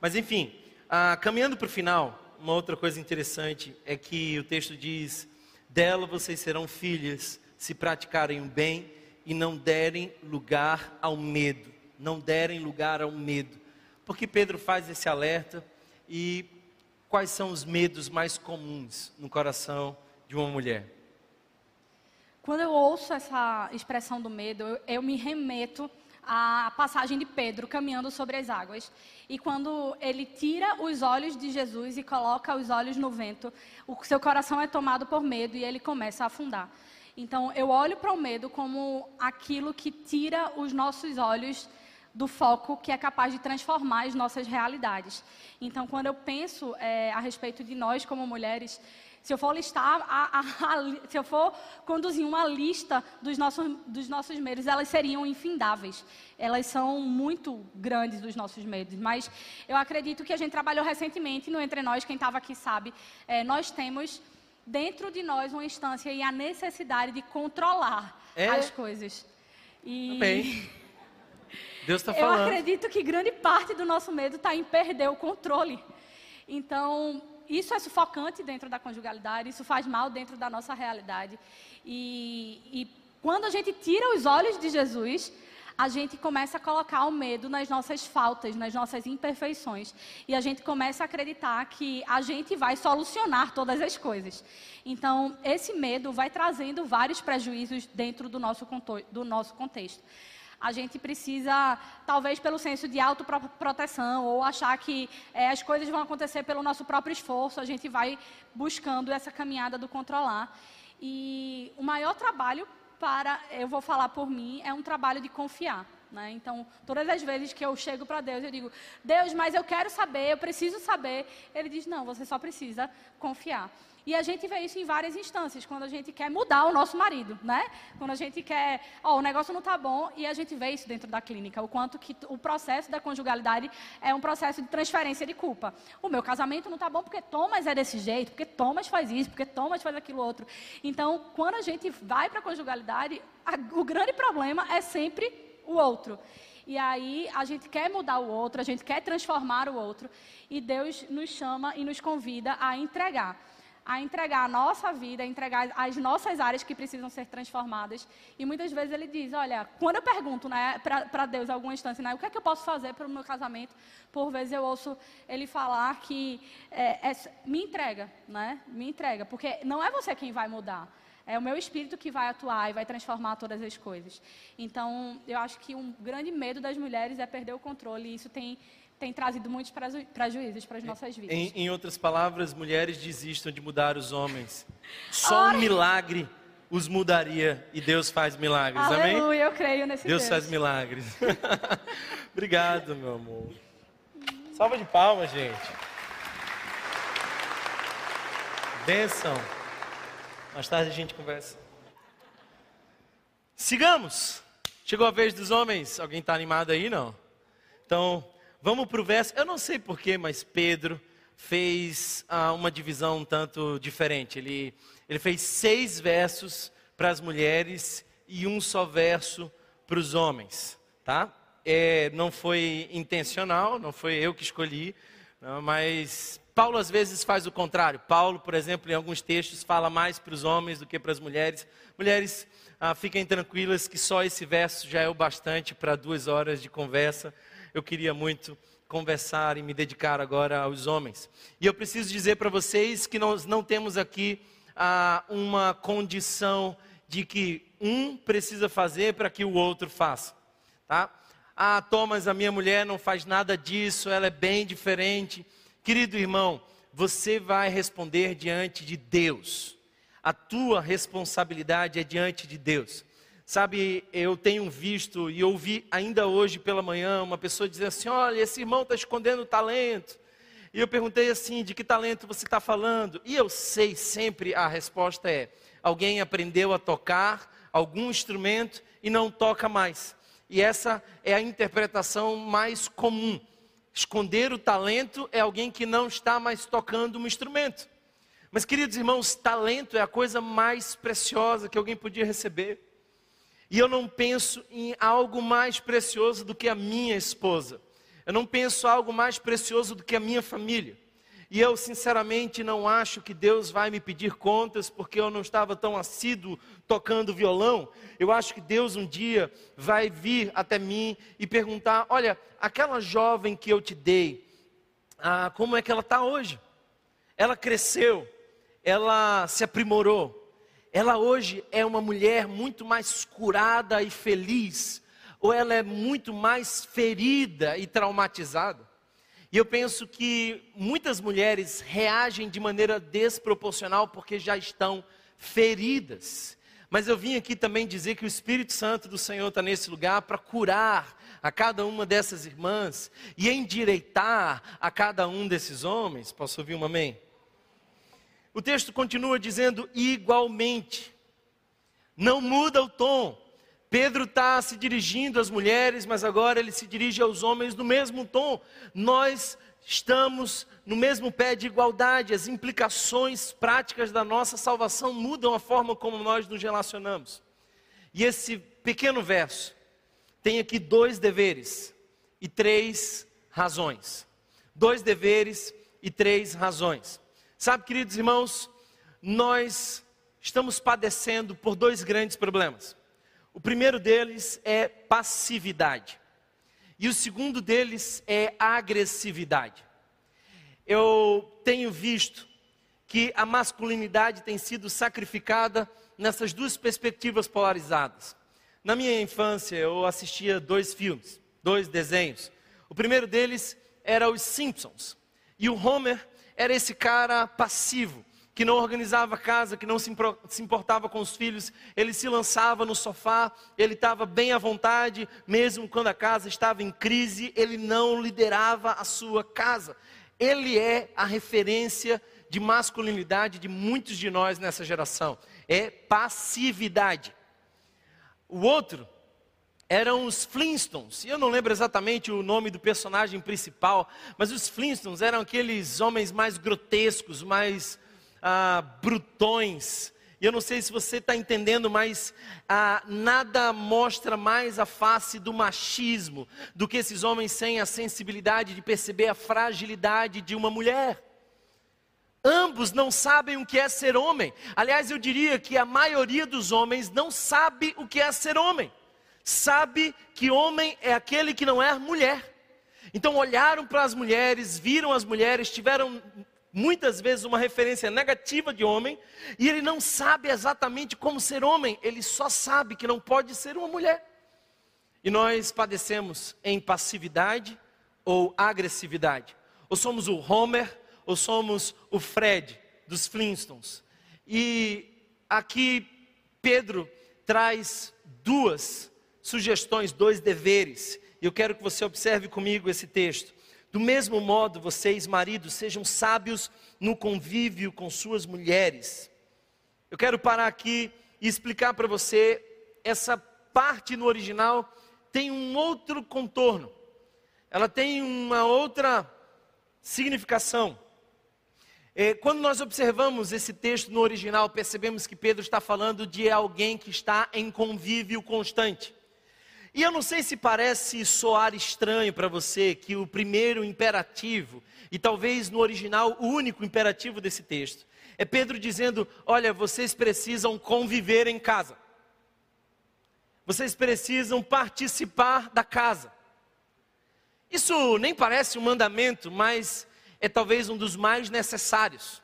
Mas enfim, ah, caminhando para o final, uma outra coisa interessante é que o texto diz: Dela vocês serão filhas se praticarem o bem e não derem lugar ao medo. Não derem lugar ao medo. Porque Pedro faz esse alerta e quais são os medos mais comuns no coração de uma mulher? Quando eu ouço essa expressão do medo, eu, eu me remeto a passagem de Pedro caminhando sobre as águas. E quando ele tira os olhos de Jesus e coloca os olhos no vento, o seu coração é tomado por medo e ele começa a afundar. Então, eu olho para o medo como aquilo que tira os nossos olhos do foco que é capaz de transformar as nossas realidades. Então, quando eu penso é, a respeito de nós como mulheres, se eu for listar, a, a, a, se eu for conduzir uma lista dos nossos, dos nossos medos, elas seriam infindáveis. Elas são muito grandes, os nossos medos. Mas eu acredito que a gente trabalhou recentemente no Entre Nós, quem estava aqui sabe, é, nós temos dentro de nós uma instância e a necessidade de controlar é? as coisas. E... Bem. Deus está falando. Eu acredito que grande parte do nosso medo está em perder o controle. Então, isso é sufocante dentro da conjugalidade, isso faz mal dentro da nossa realidade. E, e quando a gente tira os olhos de Jesus, a gente começa a colocar o medo nas nossas faltas, nas nossas imperfeições. E a gente começa a acreditar que a gente vai solucionar todas as coisas. Então, esse medo vai trazendo vários prejuízos dentro do nosso, do nosso contexto a gente precisa, talvez pelo senso de autoproteção, ou achar que é, as coisas vão acontecer pelo nosso próprio esforço, a gente vai buscando essa caminhada do controlar. E o maior trabalho para, eu vou falar por mim, é um trabalho de confiar. Né? Então, todas as vezes que eu chego para Deus, eu digo: Deus, mas eu quero saber, eu preciso saber. Ele diz: Não, você só precisa confiar. E a gente vê isso em várias instâncias, quando a gente quer mudar o nosso marido, né? Quando a gente quer, ó, oh, o negócio não está bom, e a gente vê isso dentro da clínica, o quanto que o processo da conjugalidade é um processo de transferência de culpa. O meu casamento não está bom porque Thomas é desse jeito, porque Thomas faz isso, porque Thomas faz aquilo outro. Então, quando a gente vai para a conjugalidade, o grande problema é sempre o outro. E aí a gente quer mudar o outro, a gente quer transformar o outro, e Deus nos chama e nos convida a entregar a entregar a nossa vida, a entregar as nossas áreas que precisam ser transformadas. E muitas vezes ele diz: Olha, quando eu pergunto né, para Deus alguma instância, né, o que é que eu posso fazer para o meu casamento? Por vezes eu ouço ele falar que é, é, me entrega, né? Me entrega, porque não é você quem vai mudar. É o meu espírito que vai atuar e vai transformar todas as coisas. Então, eu acho que um grande medo das mulheres é perder o controle. E isso tem tem trazido muitos prejuízos para as nossas vidas. Em, em, outras palavras, mulheres desistam de mudar os homens. (laughs) Só um milagre os mudaria e Deus faz milagres. Aleluia, Amém? eu creio nesse Deus. Deus faz milagres. (laughs) Obrigado, meu amor. Salva de palmas, gente. Benção. Mais tarde a gente conversa. Sigamos. Chegou a vez dos homens. Alguém está animado aí, não? Então, Vamos para o verso. Eu não sei porquê, mas Pedro fez ah, uma divisão um tanto diferente. Ele, ele fez seis versos para as mulheres e um só verso para os homens. Tá? É, não foi intencional, não foi eu que escolhi, não, mas Paulo às vezes faz o contrário. Paulo, por exemplo, em alguns textos fala mais para os homens do que para as mulheres. Mulheres, ah, fiquem tranquilas que só esse verso já é o bastante para duas horas de conversa eu queria muito conversar e me dedicar agora aos homens. E eu preciso dizer para vocês que nós não temos aqui ah, uma condição de que um precisa fazer para que o outro faça. Tá? Ah, Thomas, a minha mulher não faz nada disso, ela é bem diferente. Querido irmão, você vai responder diante de Deus. A tua responsabilidade é diante de Deus. Sabe, eu tenho visto e ouvi ainda hoje pela manhã uma pessoa dizer assim: olha, esse irmão está escondendo talento. E eu perguntei assim: de que talento você está falando? E eu sei sempre a resposta é: alguém aprendeu a tocar algum instrumento e não toca mais. E essa é a interpretação mais comum. Esconder o talento é alguém que não está mais tocando um instrumento. Mas, queridos irmãos, talento é a coisa mais preciosa que alguém podia receber. E eu não penso em algo mais precioso do que a minha esposa. Eu não penso algo mais precioso do que a minha família. E eu, sinceramente, não acho que Deus vai me pedir contas porque eu não estava tão assíduo tocando violão. Eu acho que Deus um dia vai vir até mim e perguntar: olha, aquela jovem que eu te dei, ah, como é que ela está hoje? Ela cresceu, ela se aprimorou, ela hoje é uma mulher muito mais curada e feliz, ou ela é muito mais ferida e traumatizada? E eu penso que muitas mulheres reagem de maneira desproporcional porque já estão feridas. Mas eu vim aqui também dizer que o Espírito Santo do Senhor está nesse lugar para curar a cada uma dessas irmãs e endireitar a cada um desses homens. Posso ouvir um amém? O texto continua dizendo igualmente. Não muda o tom. Pedro está se dirigindo às mulheres, mas agora ele se dirige aos homens no mesmo tom. Nós estamos no mesmo pé de igualdade. As implicações práticas da nossa salvação mudam a forma como nós nos relacionamos. E esse pequeno verso tem aqui dois deveres e três razões. Dois deveres e três razões. Sabe, queridos irmãos, nós estamos padecendo por dois grandes problemas. O primeiro deles é passividade. E o segundo deles é agressividade. Eu tenho visto que a masculinidade tem sido sacrificada nessas duas perspectivas polarizadas. Na minha infância, eu assistia dois filmes, dois desenhos. O primeiro deles era Os Simpsons. E o Homer era esse cara passivo, que não organizava a casa, que não se importava com os filhos, ele se lançava no sofá, ele estava bem à vontade, mesmo quando a casa estava em crise, ele não liderava a sua casa. Ele é a referência de masculinidade de muitos de nós nessa geração, é passividade. O outro eram os Flintstones. Eu não lembro exatamente o nome do personagem principal, mas os Flintstones eram aqueles homens mais grotescos, mais ah, brutões. E eu não sei se você está entendendo, mas ah, nada mostra mais a face do machismo do que esses homens sem a sensibilidade de perceber a fragilidade de uma mulher. Ambos não sabem o que é ser homem. Aliás, eu diria que a maioria dos homens não sabe o que é ser homem sabe que homem é aquele que não é mulher. Então olharam para as mulheres, viram as mulheres, tiveram muitas vezes uma referência negativa de homem, e ele não sabe exatamente como ser homem, ele só sabe que não pode ser uma mulher. E nós padecemos em passividade ou agressividade. Ou somos o Homer, ou somos o Fred dos Flintstones. E aqui Pedro traz duas sugestões, dois deveres. Eu quero que você observe comigo esse texto. Do mesmo modo, vocês, maridos, sejam sábios no convívio com suas mulheres. Eu quero parar aqui e explicar para você essa parte no original tem um outro contorno. Ela tem uma outra significação. É, quando nós observamos esse texto no original, percebemos que Pedro está falando de alguém que está em convívio constante. E eu não sei se parece soar estranho para você que o primeiro imperativo, e talvez no original o único imperativo desse texto, é Pedro dizendo: Olha, vocês precisam conviver em casa, vocês precisam participar da casa. Isso nem parece um mandamento, mas é talvez um dos mais necessários.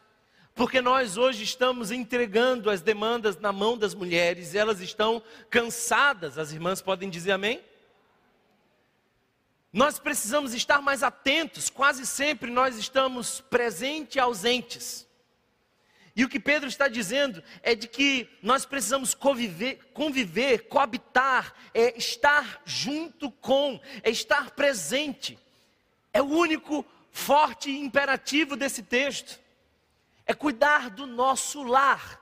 Porque nós hoje estamos entregando as demandas na mão das mulheres, elas estão cansadas, as irmãs podem dizer amém? Nós precisamos estar mais atentos, quase sempre nós estamos presentes e ausentes. E o que Pedro está dizendo é de que nós precisamos conviver, conviver, coabitar, é estar junto com, é estar presente. É o único forte imperativo desse texto. É cuidar do nosso lar.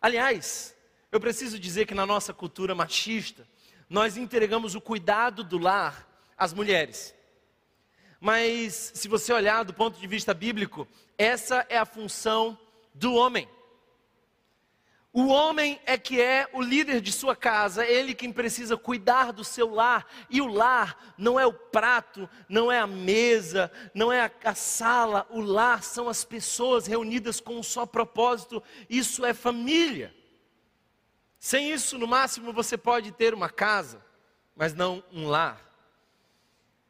Aliás, eu preciso dizer que na nossa cultura machista, nós entregamos o cuidado do lar às mulheres. Mas se você olhar do ponto de vista bíblico, essa é a função do homem. O homem é que é o líder de sua casa, ele quem precisa cuidar do seu lar. E o lar não é o prato, não é a mesa, não é a, sala. O lar são as pessoas reunidas com um só propósito. Isso é família. Sem isso, no máximo, você pode ter uma casa, mas não um lar.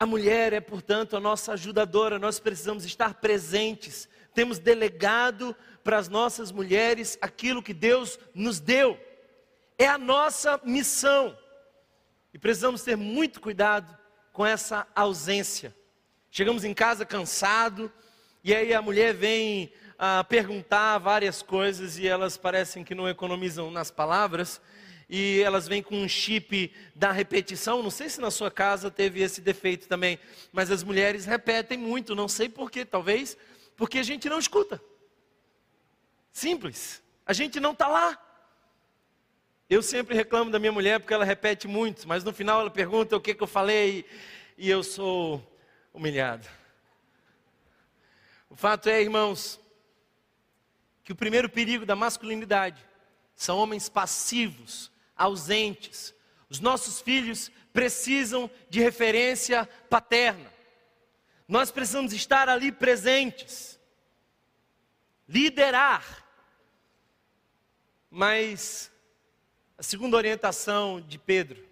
A mulher é, portanto, a nossa ajudadora, nós precisamos estar presentes. Temos delegado para as nossas mulheres aquilo que Deus nos deu. É a nossa missão. E precisamos ter muito cuidado com essa ausência. Chegamos em casa cansado, e aí a mulher vem a perguntar várias coisas e elas parecem que não economizam nas palavras. E elas vêm com um chip da repetição. Não sei se na sua casa teve esse defeito também, mas as mulheres repetem muito, não sei porquê, talvez porque a gente não escuta. Simples. A gente não está lá. Eu sempre reclamo da minha mulher porque ela repete muito, mas no final ela pergunta o que, que eu falei e eu sou humilhado. O fato é, irmãos, que o primeiro perigo da masculinidade são homens passivos, ausentes. Os nossos filhos precisam de referência paterna. Nós precisamos estar ali presentes, liderar mas a segunda orientação de Pedro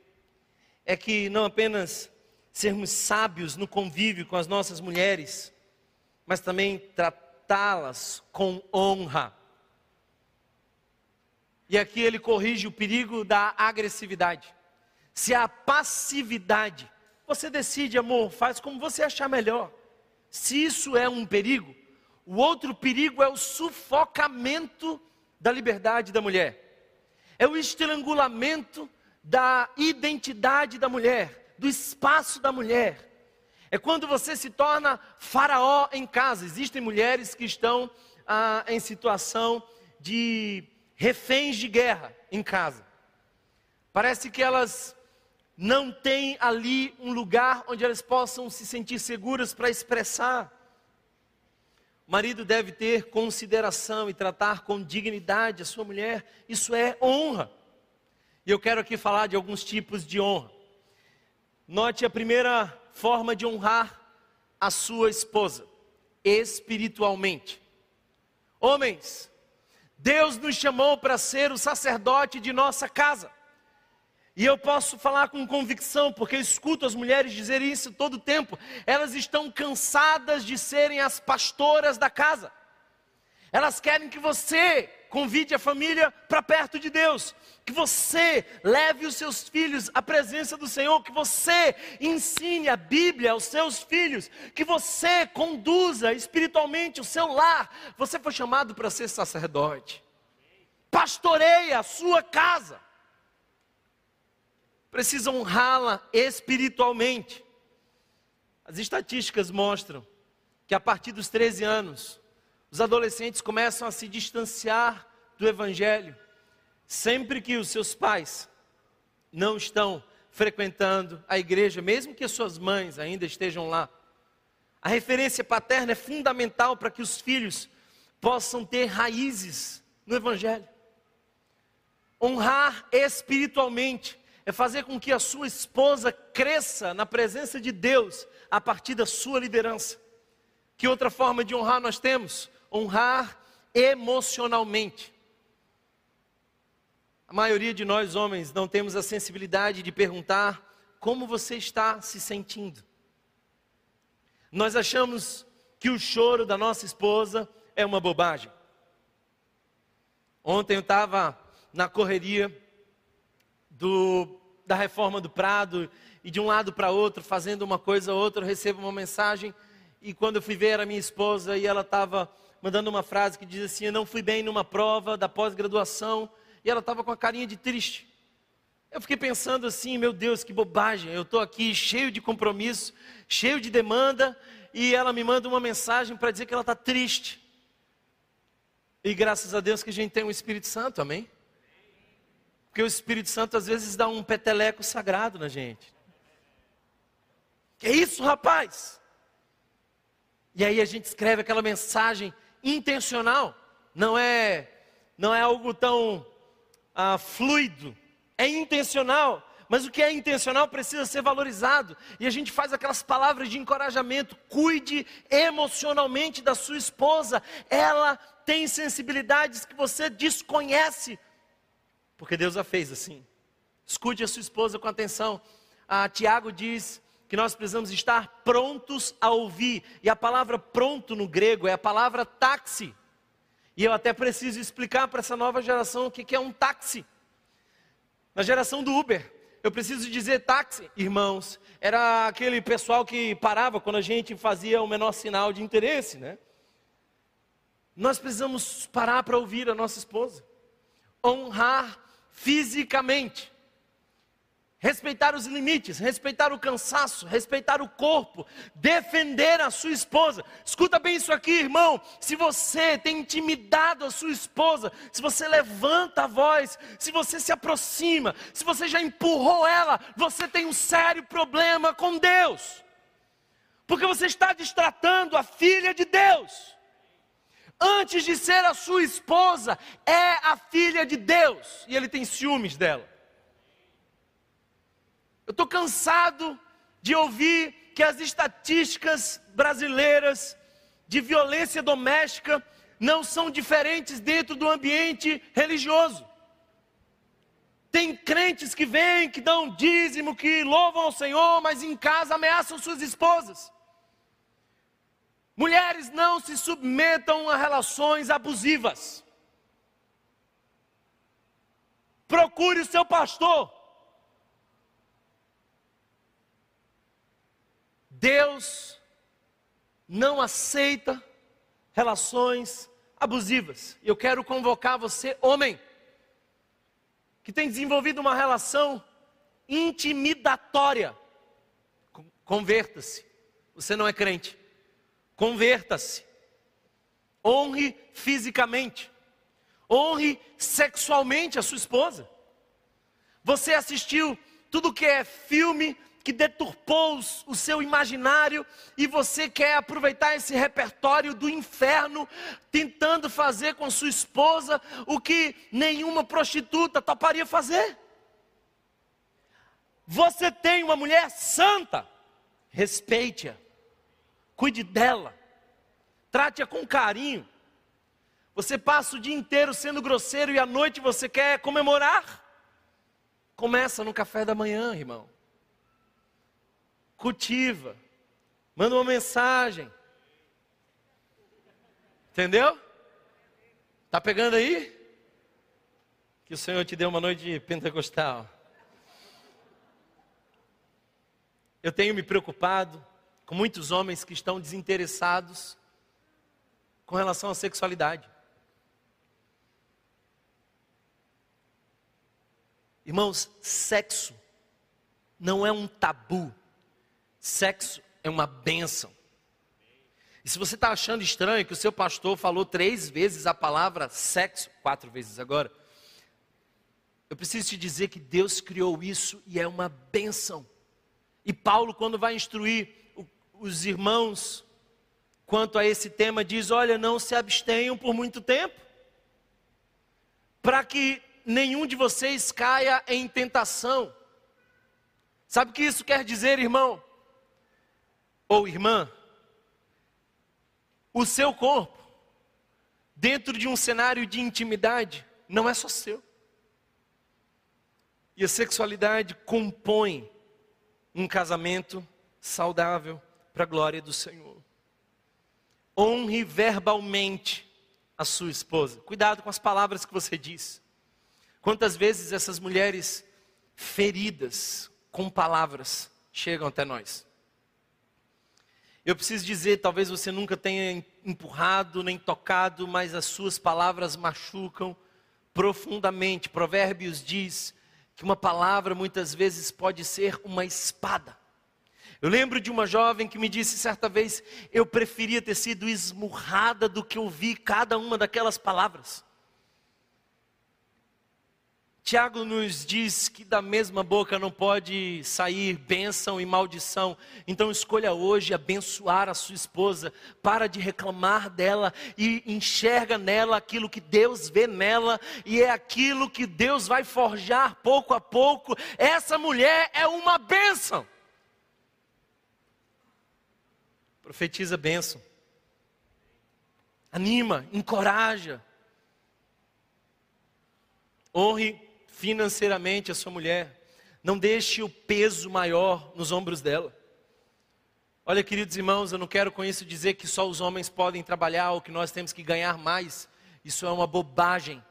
é que não apenas sermos sábios no convívio com as nossas mulheres, mas também tratá-las com honra. E aqui ele corrige o perigo da agressividade. Se a passividade, você decide, amor, faz como você achar melhor. Se isso é um perigo, o outro perigo é o sufocamento da liberdade da mulher, é o estrangulamento da identidade da mulher, do espaço da mulher. É quando você se torna faraó em casa. Existem mulheres que estão ah, em situação de reféns de guerra em casa. Parece que elas não têm ali um lugar onde elas possam se sentir seguras para expressar o marido deve ter consideração e tratar com dignidade a sua mulher, isso é honra. E eu quero aqui falar de alguns tipos de honra. Note a primeira forma de honrar a sua esposa, espiritualmente. Homens, Deus nos chamou para ser o sacerdote de nossa casa. E eu posso falar com convicção, porque eu escuto as mulheres dizerem isso todo o tempo. Elas estão cansadas de serem as pastoras da casa. Elas querem que você convide a família para perto de Deus, que você leve os seus filhos à presença do Senhor, que você ensine a Bíblia aos seus filhos, que você conduza espiritualmente o seu lar. Você foi chamado para ser sacerdote. Pastoreia a sua casa precisa honrá-la espiritualmente. As estatísticas mostram que a partir dos 13 anos, os adolescentes começam a se distanciar do Evangelho, sempre que os seus pais não estão frequentando a igreja, mesmo que as suas mães ainda estejam lá. A referência paterna é fundamental para que os filhos possam ter raízes no Evangelho. Honrar espiritualmente é fazer com que a sua esposa cresça na presença de Deus a partir da sua liderança. Que outra forma de honrar nós temos? Honrar emocionalmente. A maioria de nós homens não temos a sensibilidade de perguntar como você está se sentindo. Nós achamos que o choro da nossa esposa é uma bobagem. Ontem eu estava na correria do, da reforma do Prado e de um lado para outro, fazendo uma coisa ou outra, eu recebo uma mensagem e quando eu fui ver a minha esposa e ela estava mandando uma frase que diz assim: Eu não fui bem numa prova da pós-graduação, e ela estava com a carinha de triste. Eu fiquei pensando assim: Meu Deus, que bobagem, eu estou aqui cheio de compromisso, cheio de demanda, e ela me manda uma mensagem para dizer que ela está triste. E graças a Deus que a gente tem o um Espírito Santo, amém? Porque o Espírito Santo às vezes dá um peteleco sagrado na gente. Que isso, rapaz? E aí a gente escreve aquela mensagem intencional, não é, não é algo tão ah, fluido, é intencional. Mas o que é intencional precisa ser valorizado. E a gente faz aquelas palavras de encorajamento. Cuide emocionalmente da sua esposa. Ela tem sensibilidades que você desconhece. Porque Deus a fez assim. Escute a sua esposa com atenção. Ah, Tiago diz que nós precisamos estar prontos a ouvir. E a palavra pronto no grego é a palavra táxi. E eu até preciso explicar para essa nova geração o que é um táxi. Na geração do Uber, eu preciso dizer táxi, irmãos, era aquele pessoal que parava quando a gente fazia o menor sinal de interesse, né? Nós precisamos parar para ouvir a nossa esposa, honrar fisicamente respeitar os limites, respeitar o cansaço, respeitar o corpo, defender a sua esposa. Escuta bem isso aqui, irmão. Se você tem intimidado a sua esposa, se você levanta a voz, se você se aproxima, se você já empurrou ela, você tem um sério problema com Deus. Porque você está destratando a filha de Deus. Antes de ser a sua esposa, é a filha de Deus, e ele tem ciúmes dela. Eu estou cansado de ouvir que as estatísticas brasileiras de violência doméstica não são diferentes dentro do ambiente religioso. Tem crentes que vêm, que dão dízimo, que louvam ao Senhor, mas em casa ameaçam suas esposas. Mulheres não se submetam a relações abusivas. Procure o seu pastor. Deus não aceita relações abusivas. Eu quero convocar você, homem, que tem desenvolvido uma relação intimidatória. Converta-se. Você não é crente. Converta-se. Honre fisicamente. Honre sexualmente a sua esposa. Você assistiu tudo que é filme que deturpou o seu imaginário e você quer aproveitar esse repertório do inferno, tentando fazer com sua esposa o que nenhuma prostituta toparia fazer. Você tem uma mulher santa, respeite-a, cuide dela, trate-a com carinho. Você passa o dia inteiro sendo grosseiro e à noite você quer comemorar? Começa no café da manhã, irmão cultiva, manda uma mensagem. Entendeu? Tá pegando aí? Que o Senhor te deu uma noite pentecostal. Eu tenho me preocupado com muitos homens que estão desinteressados com relação à sexualidade. Irmãos, sexo não é um tabu Sexo é uma bênção. E se você está achando estranho que o seu pastor falou três vezes a palavra sexo, quatro vezes agora, eu preciso te dizer que Deus criou isso e é uma bênção. E Paulo, quando vai instruir os irmãos quanto a esse tema, diz: Olha, não se abstenham por muito tempo, para que nenhum de vocês caia em tentação. Sabe o que isso quer dizer, irmão? ou irmã, o seu corpo, dentro de um cenário de intimidade, não é só seu. E a sexualidade compõe um casamento saudável para a glória do Senhor. Honre verbalmente a sua esposa. Cuidado com as palavras que você diz. Quantas vezes essas mulheres feridas com palavras chegam até nós. Eu preciso dizer, talvez você nunca tenha empurrado nem tocado, mas as suas palavras machucam profundamente. Provérbios diz que uma palavra muitas vezes pode ser uma espada. Eu lembro de uma jovem que me disse certa vez: eu preferia ter sido esmurrada do que ouvir cada uma daquelas palavras. Tiago nos diz que da mesma boca não pode sair bênção e maldição. Então escolha hoje abençoar a sua esposa. Para de reclamar dela e enxerga nela aquilo que Deus vê nela e é aquilo que Deus vai forjar pouco a pouco. Essa mulher é uma bênção. Profetiza bênção. Anima, encoraja. Honre financeiramente a sua mulher. Não deixe o peso maior nos ombros dela. Olha, queridos irmãos, eu não quero com isso dizer que só os homens podem trabalhar ou que nós temos que ganhar mais. Isso é uma bobagem.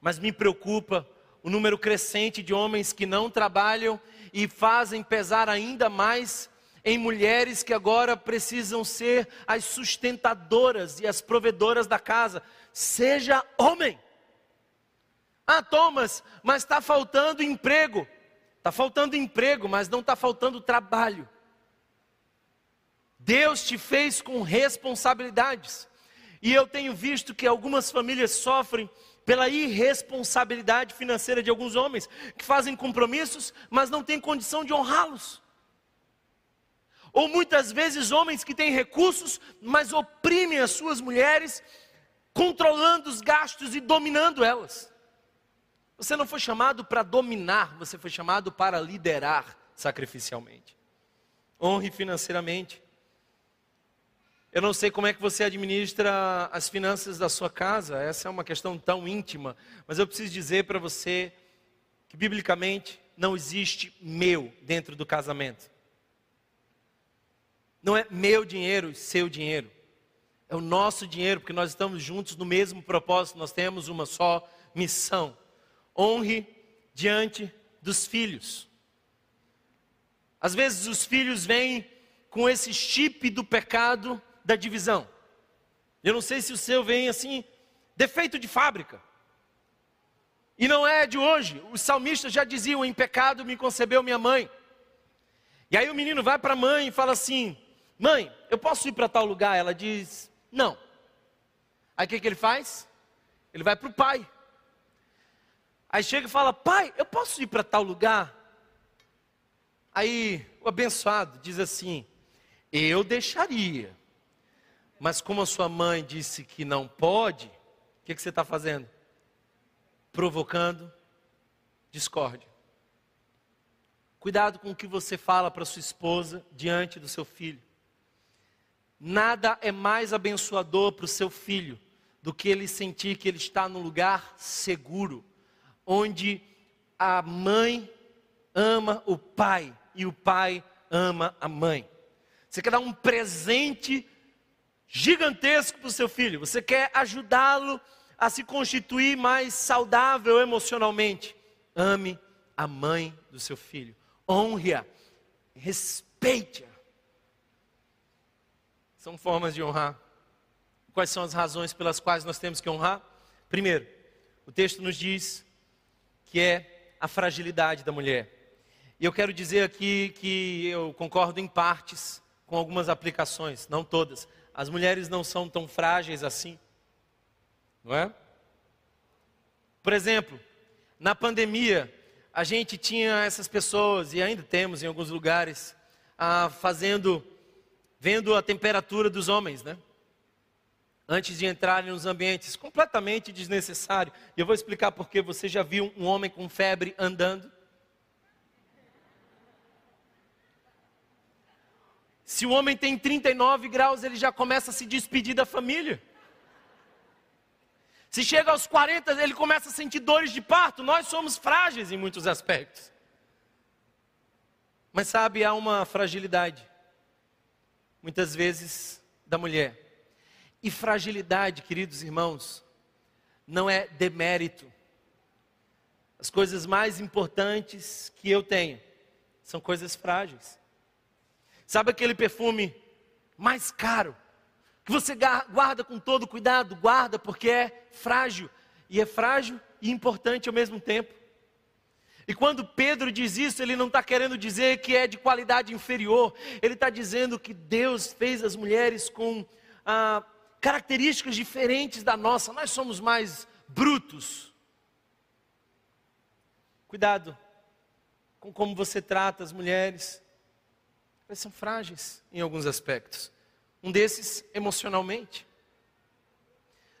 Mas me preocupa o número crescente de homens que não trabalham e fazem pesar ainda mais em mulheres que agora precisam ser as sustentadoras e as provedoras da casa. Seja homem. Ah, Thomas, mas está faltando emprego. Está faltando emprego, mas não está faltando trabalho. Deus te fez com responsabilidades. E eu tenho visto que algumas famílias sofrem pela irresponsabilidade financeira de alguns homens, que fazem compromissos, mas não têm condição de honrá-los. Ou muitas vezes homens que têm recursos, mas oprimem as suas mulheres, controlando os gastos e dominando elas. Você não foi chamado para dominar, você foi chamado para liderar sacrificialmente. Honre financeiramente. Eu não sei como é que você administra as finanças da sua casa, essa é uma questão tão íntima, mas eu preciso dizer para você que biblicamente não existe meu dentro do casamento. Não é meu dinheiro, seu dinheiro. É o nosso dinheiro, porque nós estamos juntos no mesmo propósito, nós temos uma só missão honre diante dos filhos. Às vezes os filhos vêm com esse chip do pecado da divisão. Eu não sei se o seu vem assim, defeito de fábrica. E não é de hoje. Os salmistas já diziam: em pecado me concebeu minha mãe. E aí o menino vai para a mãe e fala assim: Mãe, eu posso ir para tal lugar? Ela diz: Não. Aí o que, que ele faz? Ele vai para o pai. Aí chega e fala: Pai, eu posso ir para tal lugar? Aí o abençoado diz assim: Eu deixaria, mas como a sua mãe disse que não pode, o que, que você está fazendo? Provocando discórdia. Cuidado com o que você fala para sua esposa diante do seu filho. Nada é mais abençoador para o seu filho do que ele sentir que ele está no lugar seguro onde a mãe ama o pai e o pai ama a mãe. Você quer dar um presente gigantesco para o seu filho, você quer ajudá-lo a se constituir mais saudável emocionalmente. Ame a mãe do seu filho, honre-a, respeite-a. São formas de honrar. Quais são as razões pelas quais nós temos que honrar? Primeiro, o texto nos diz que é a fragilidade da mulher. E eu quero dizer aqui que eu concordo em partes com algumas aplicações, não todas. As mulheres não são tão frágeis assim, não é? Por exemplo, na pandemia, a gente tinha essas pessoas, e ainda temos em alguns lugares, ah, fazendo, vendo a temperatura dos homens, né? antes de entrarem nos ambientes, completamente desnecessário. E eu vou explicar porque você já viu um homem com febre andando? Se o homem tem 39 graus, ele já começa a se despedir da família. Se chega aos 40, ele começa a sentir dores de parto. Nós somos frágeis em muitos aspectos. Mas sabe, há uma fragilidade, muitas vezes, da mulher. E fragilidade, queridos irmãos, não é demérito. As coisas mais importantes que eu tenho são coisas frágeis. Sabe aquele perfume mais caro, que você guarda com todo cuidado? Guarda porque é frágil, e é frágil e importante ao mesmo tempo. E quando Pedro diz isso, ele não está querendo dizer que é de qualidade inferior, ele está dizendo que Deus fez as mulheres com ah, características diferentes da nossa, nós somos mais brutos. Cuidado com como você trata as mulheres, elas são frágeis em alguns aspectos, um desses emocionalmente.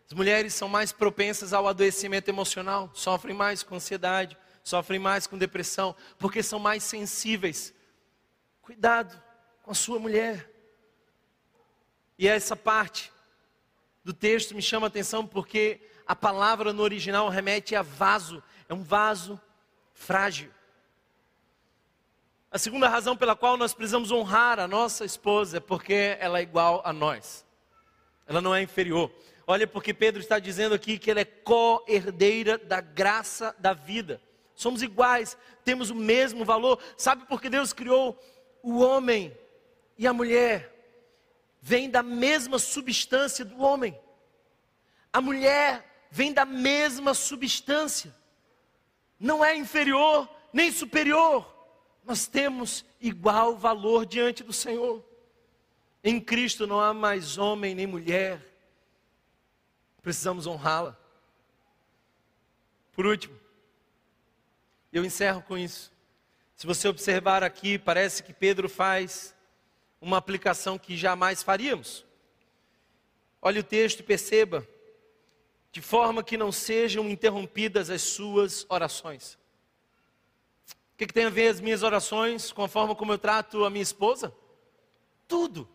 As mulheres são mais propensas ao adoecimento emocional, sofrem mais com ansiedade, sofrem mais com depressão, porque são mais sensíveis. Cuidado com a sua mulher. E essa parte do texto me chama a atenção porque a palavra no original remete a vaso, é um vaso frágil. A segunda razão pela qual nós precisamos honrar a nossa esposa é porque ela é igual a nós. Ela não é inferior. Olha, porque Pedro está dizendo aqui que ela é co-herdeira da graça da vida somos iguais, temos o mesmo valor. Sabe por que Deus criou o homem e a mulher? Vem da mesma substância do homem. A mulher vem da mesma substância. Não é inferior nem superior. Nós temos igual valor diante do Senhor. Em Cristo não há mais homem nem mulher. Precisamos honrá-la. Por último, eu encerro com isso. Se você observar aqui, parece que Pedro faz uma aplicação que jamais faríamos. Olhe o texto e perceba, de forma que não sejam interrompidas as suas orações. O que, que tem a ver as minhas orações com a forma como eu trato a minha esposa? Tudo.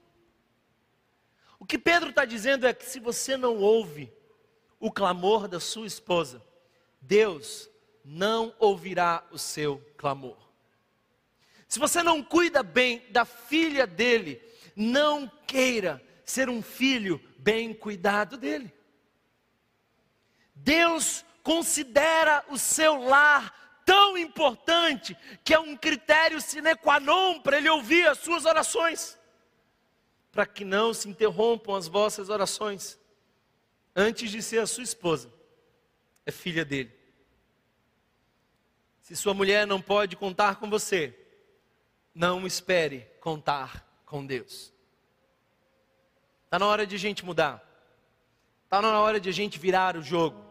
O que Pedro está dizendo é que se você não ouve o clamor da sua esposa, Deus não ouvirá o seu clamor. Se você não cuida bem da filha dele, não queira ser um filho bem cuidado dele. Deus considera o seu lar tão importante que é um critério sine qua non para ele ouvir as suas orações, para que não se interrompam as vossas orações. Antes de ser a sua esposa, é filha dele. Se sua mulher não pode contar com você, não espere contar com Deus. Está na hora de a gente mudar. Está na hora de a gente virar o jogo.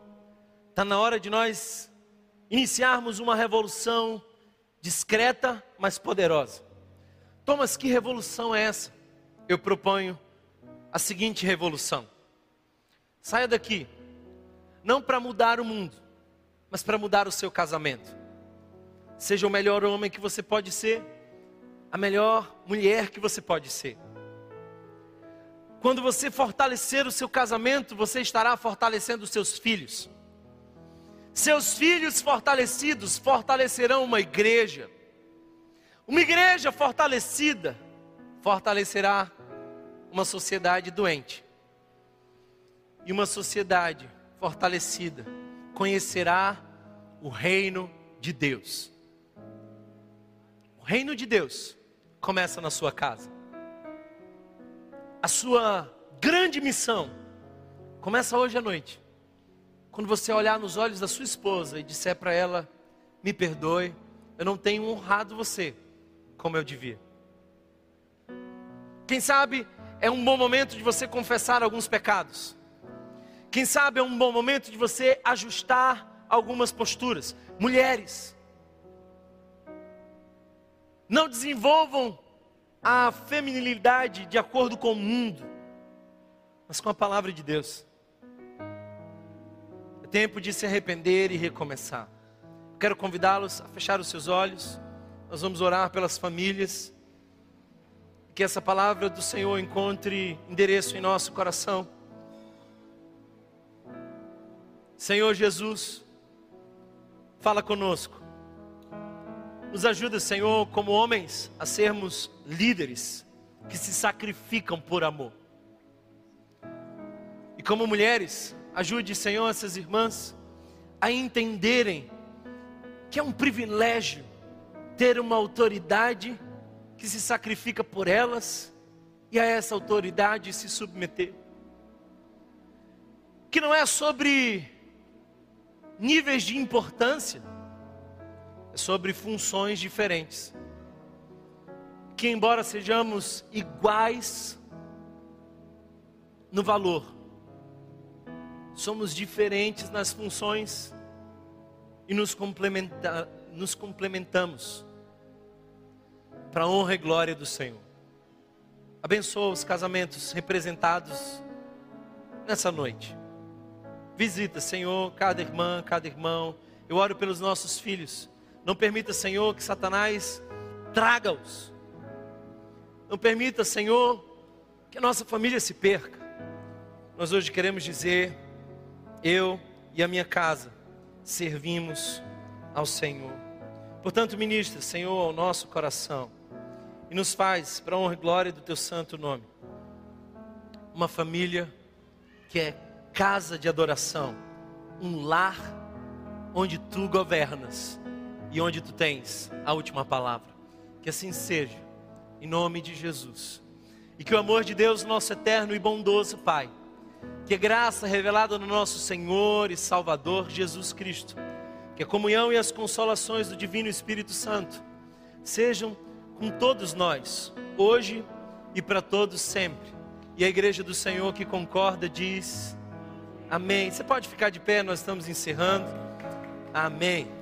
Está na hora de nós iniciarmos uma revolução discreta, mas poderosa. Thomas, que revolução é essa? Eu proponho a seguinte revolução: saia daqui, não para mudar o mundo, mas para mudar o seu casamento. Seja o melhor homem que você pode ser, a melhor mulher que você pode ser. Quando você fortalecer o seu casamento, você estará fortalecendo os seus filhos. Seus filhos fortalecidos fortalecerão uma igreja. Uma igreja fortalecida fortalecerá uma sociedade doente. E uma sociedade fortalecida conhecerá o reino de Deus. O reino de Deus começa na sua casa. A sua grande missão começa hoje à noite. Quando você olhar nos olhos da sua esposa e disser para ela: Me perdoe, eu não tenho honrado você como eu devia. Quem sabe é um bom momento de você confessar alguns pecados. Quem sabe é um bom momento de você ajustar algumas posturas. Mulheres, não desenvolvam a feminilidade de acordo com o mundo, mas com a palavra de Deus. É tempo de se arrepender e recomeçar. Quero convidá-los a fechar os seus olhos. Nós vamos orar pelas famílias. Que essa palavra do Senhor encontre endereço em nosso coração. Senhor Jesus, fala conosco. Nos ajuda, Senhor, como homens, a sermos líderes que se sacrificam por amor. E como mulheres, ajude, Senhor, essas irmãs a entenderem que é um privilégio ter uma autoridade que se sacrifica por elas e a essa autoridade se submeter. Que não é sobre níveis de importância, sobre funções diferentes. Que, embora sejamos iguais no valor, somos diferentes nas funções e nos, complementa, nos complementamos para a honra e glória do Senhor. Abençoa os casamentos representados nessa noite. Visita, Senhor, cada irmã, cada irmão. Eu oro pelos nossos filhos. Não permita, Senhor, que Satanás traga-os. Não permita, Senhor, que a nossa família se perca. Nós hoje queremos dizer: eu e a minha casa servimos ao Senhor. Portanto, ministra, Senhor, ao nosso coração e nos faz, para a honra e glória do teu santo nome, uma família que é casa de adoração, um lar onde tu governas e onde tu tens a última palavra. Que assim seja, em nome de Jesus. E que o amor de Deus, nosso eterno e bondoso Pai, que a graça revelada no nosso Senhor e Salvador Jesus Cristo, que a comunhão e as consolações do Divino Espírito Santo sejam com todos nós, hoje e para todos sempre. E a igreja do Senhor que concorda diz: Amém. Você pode ficar de pé, nós estamos encerrando. Amém.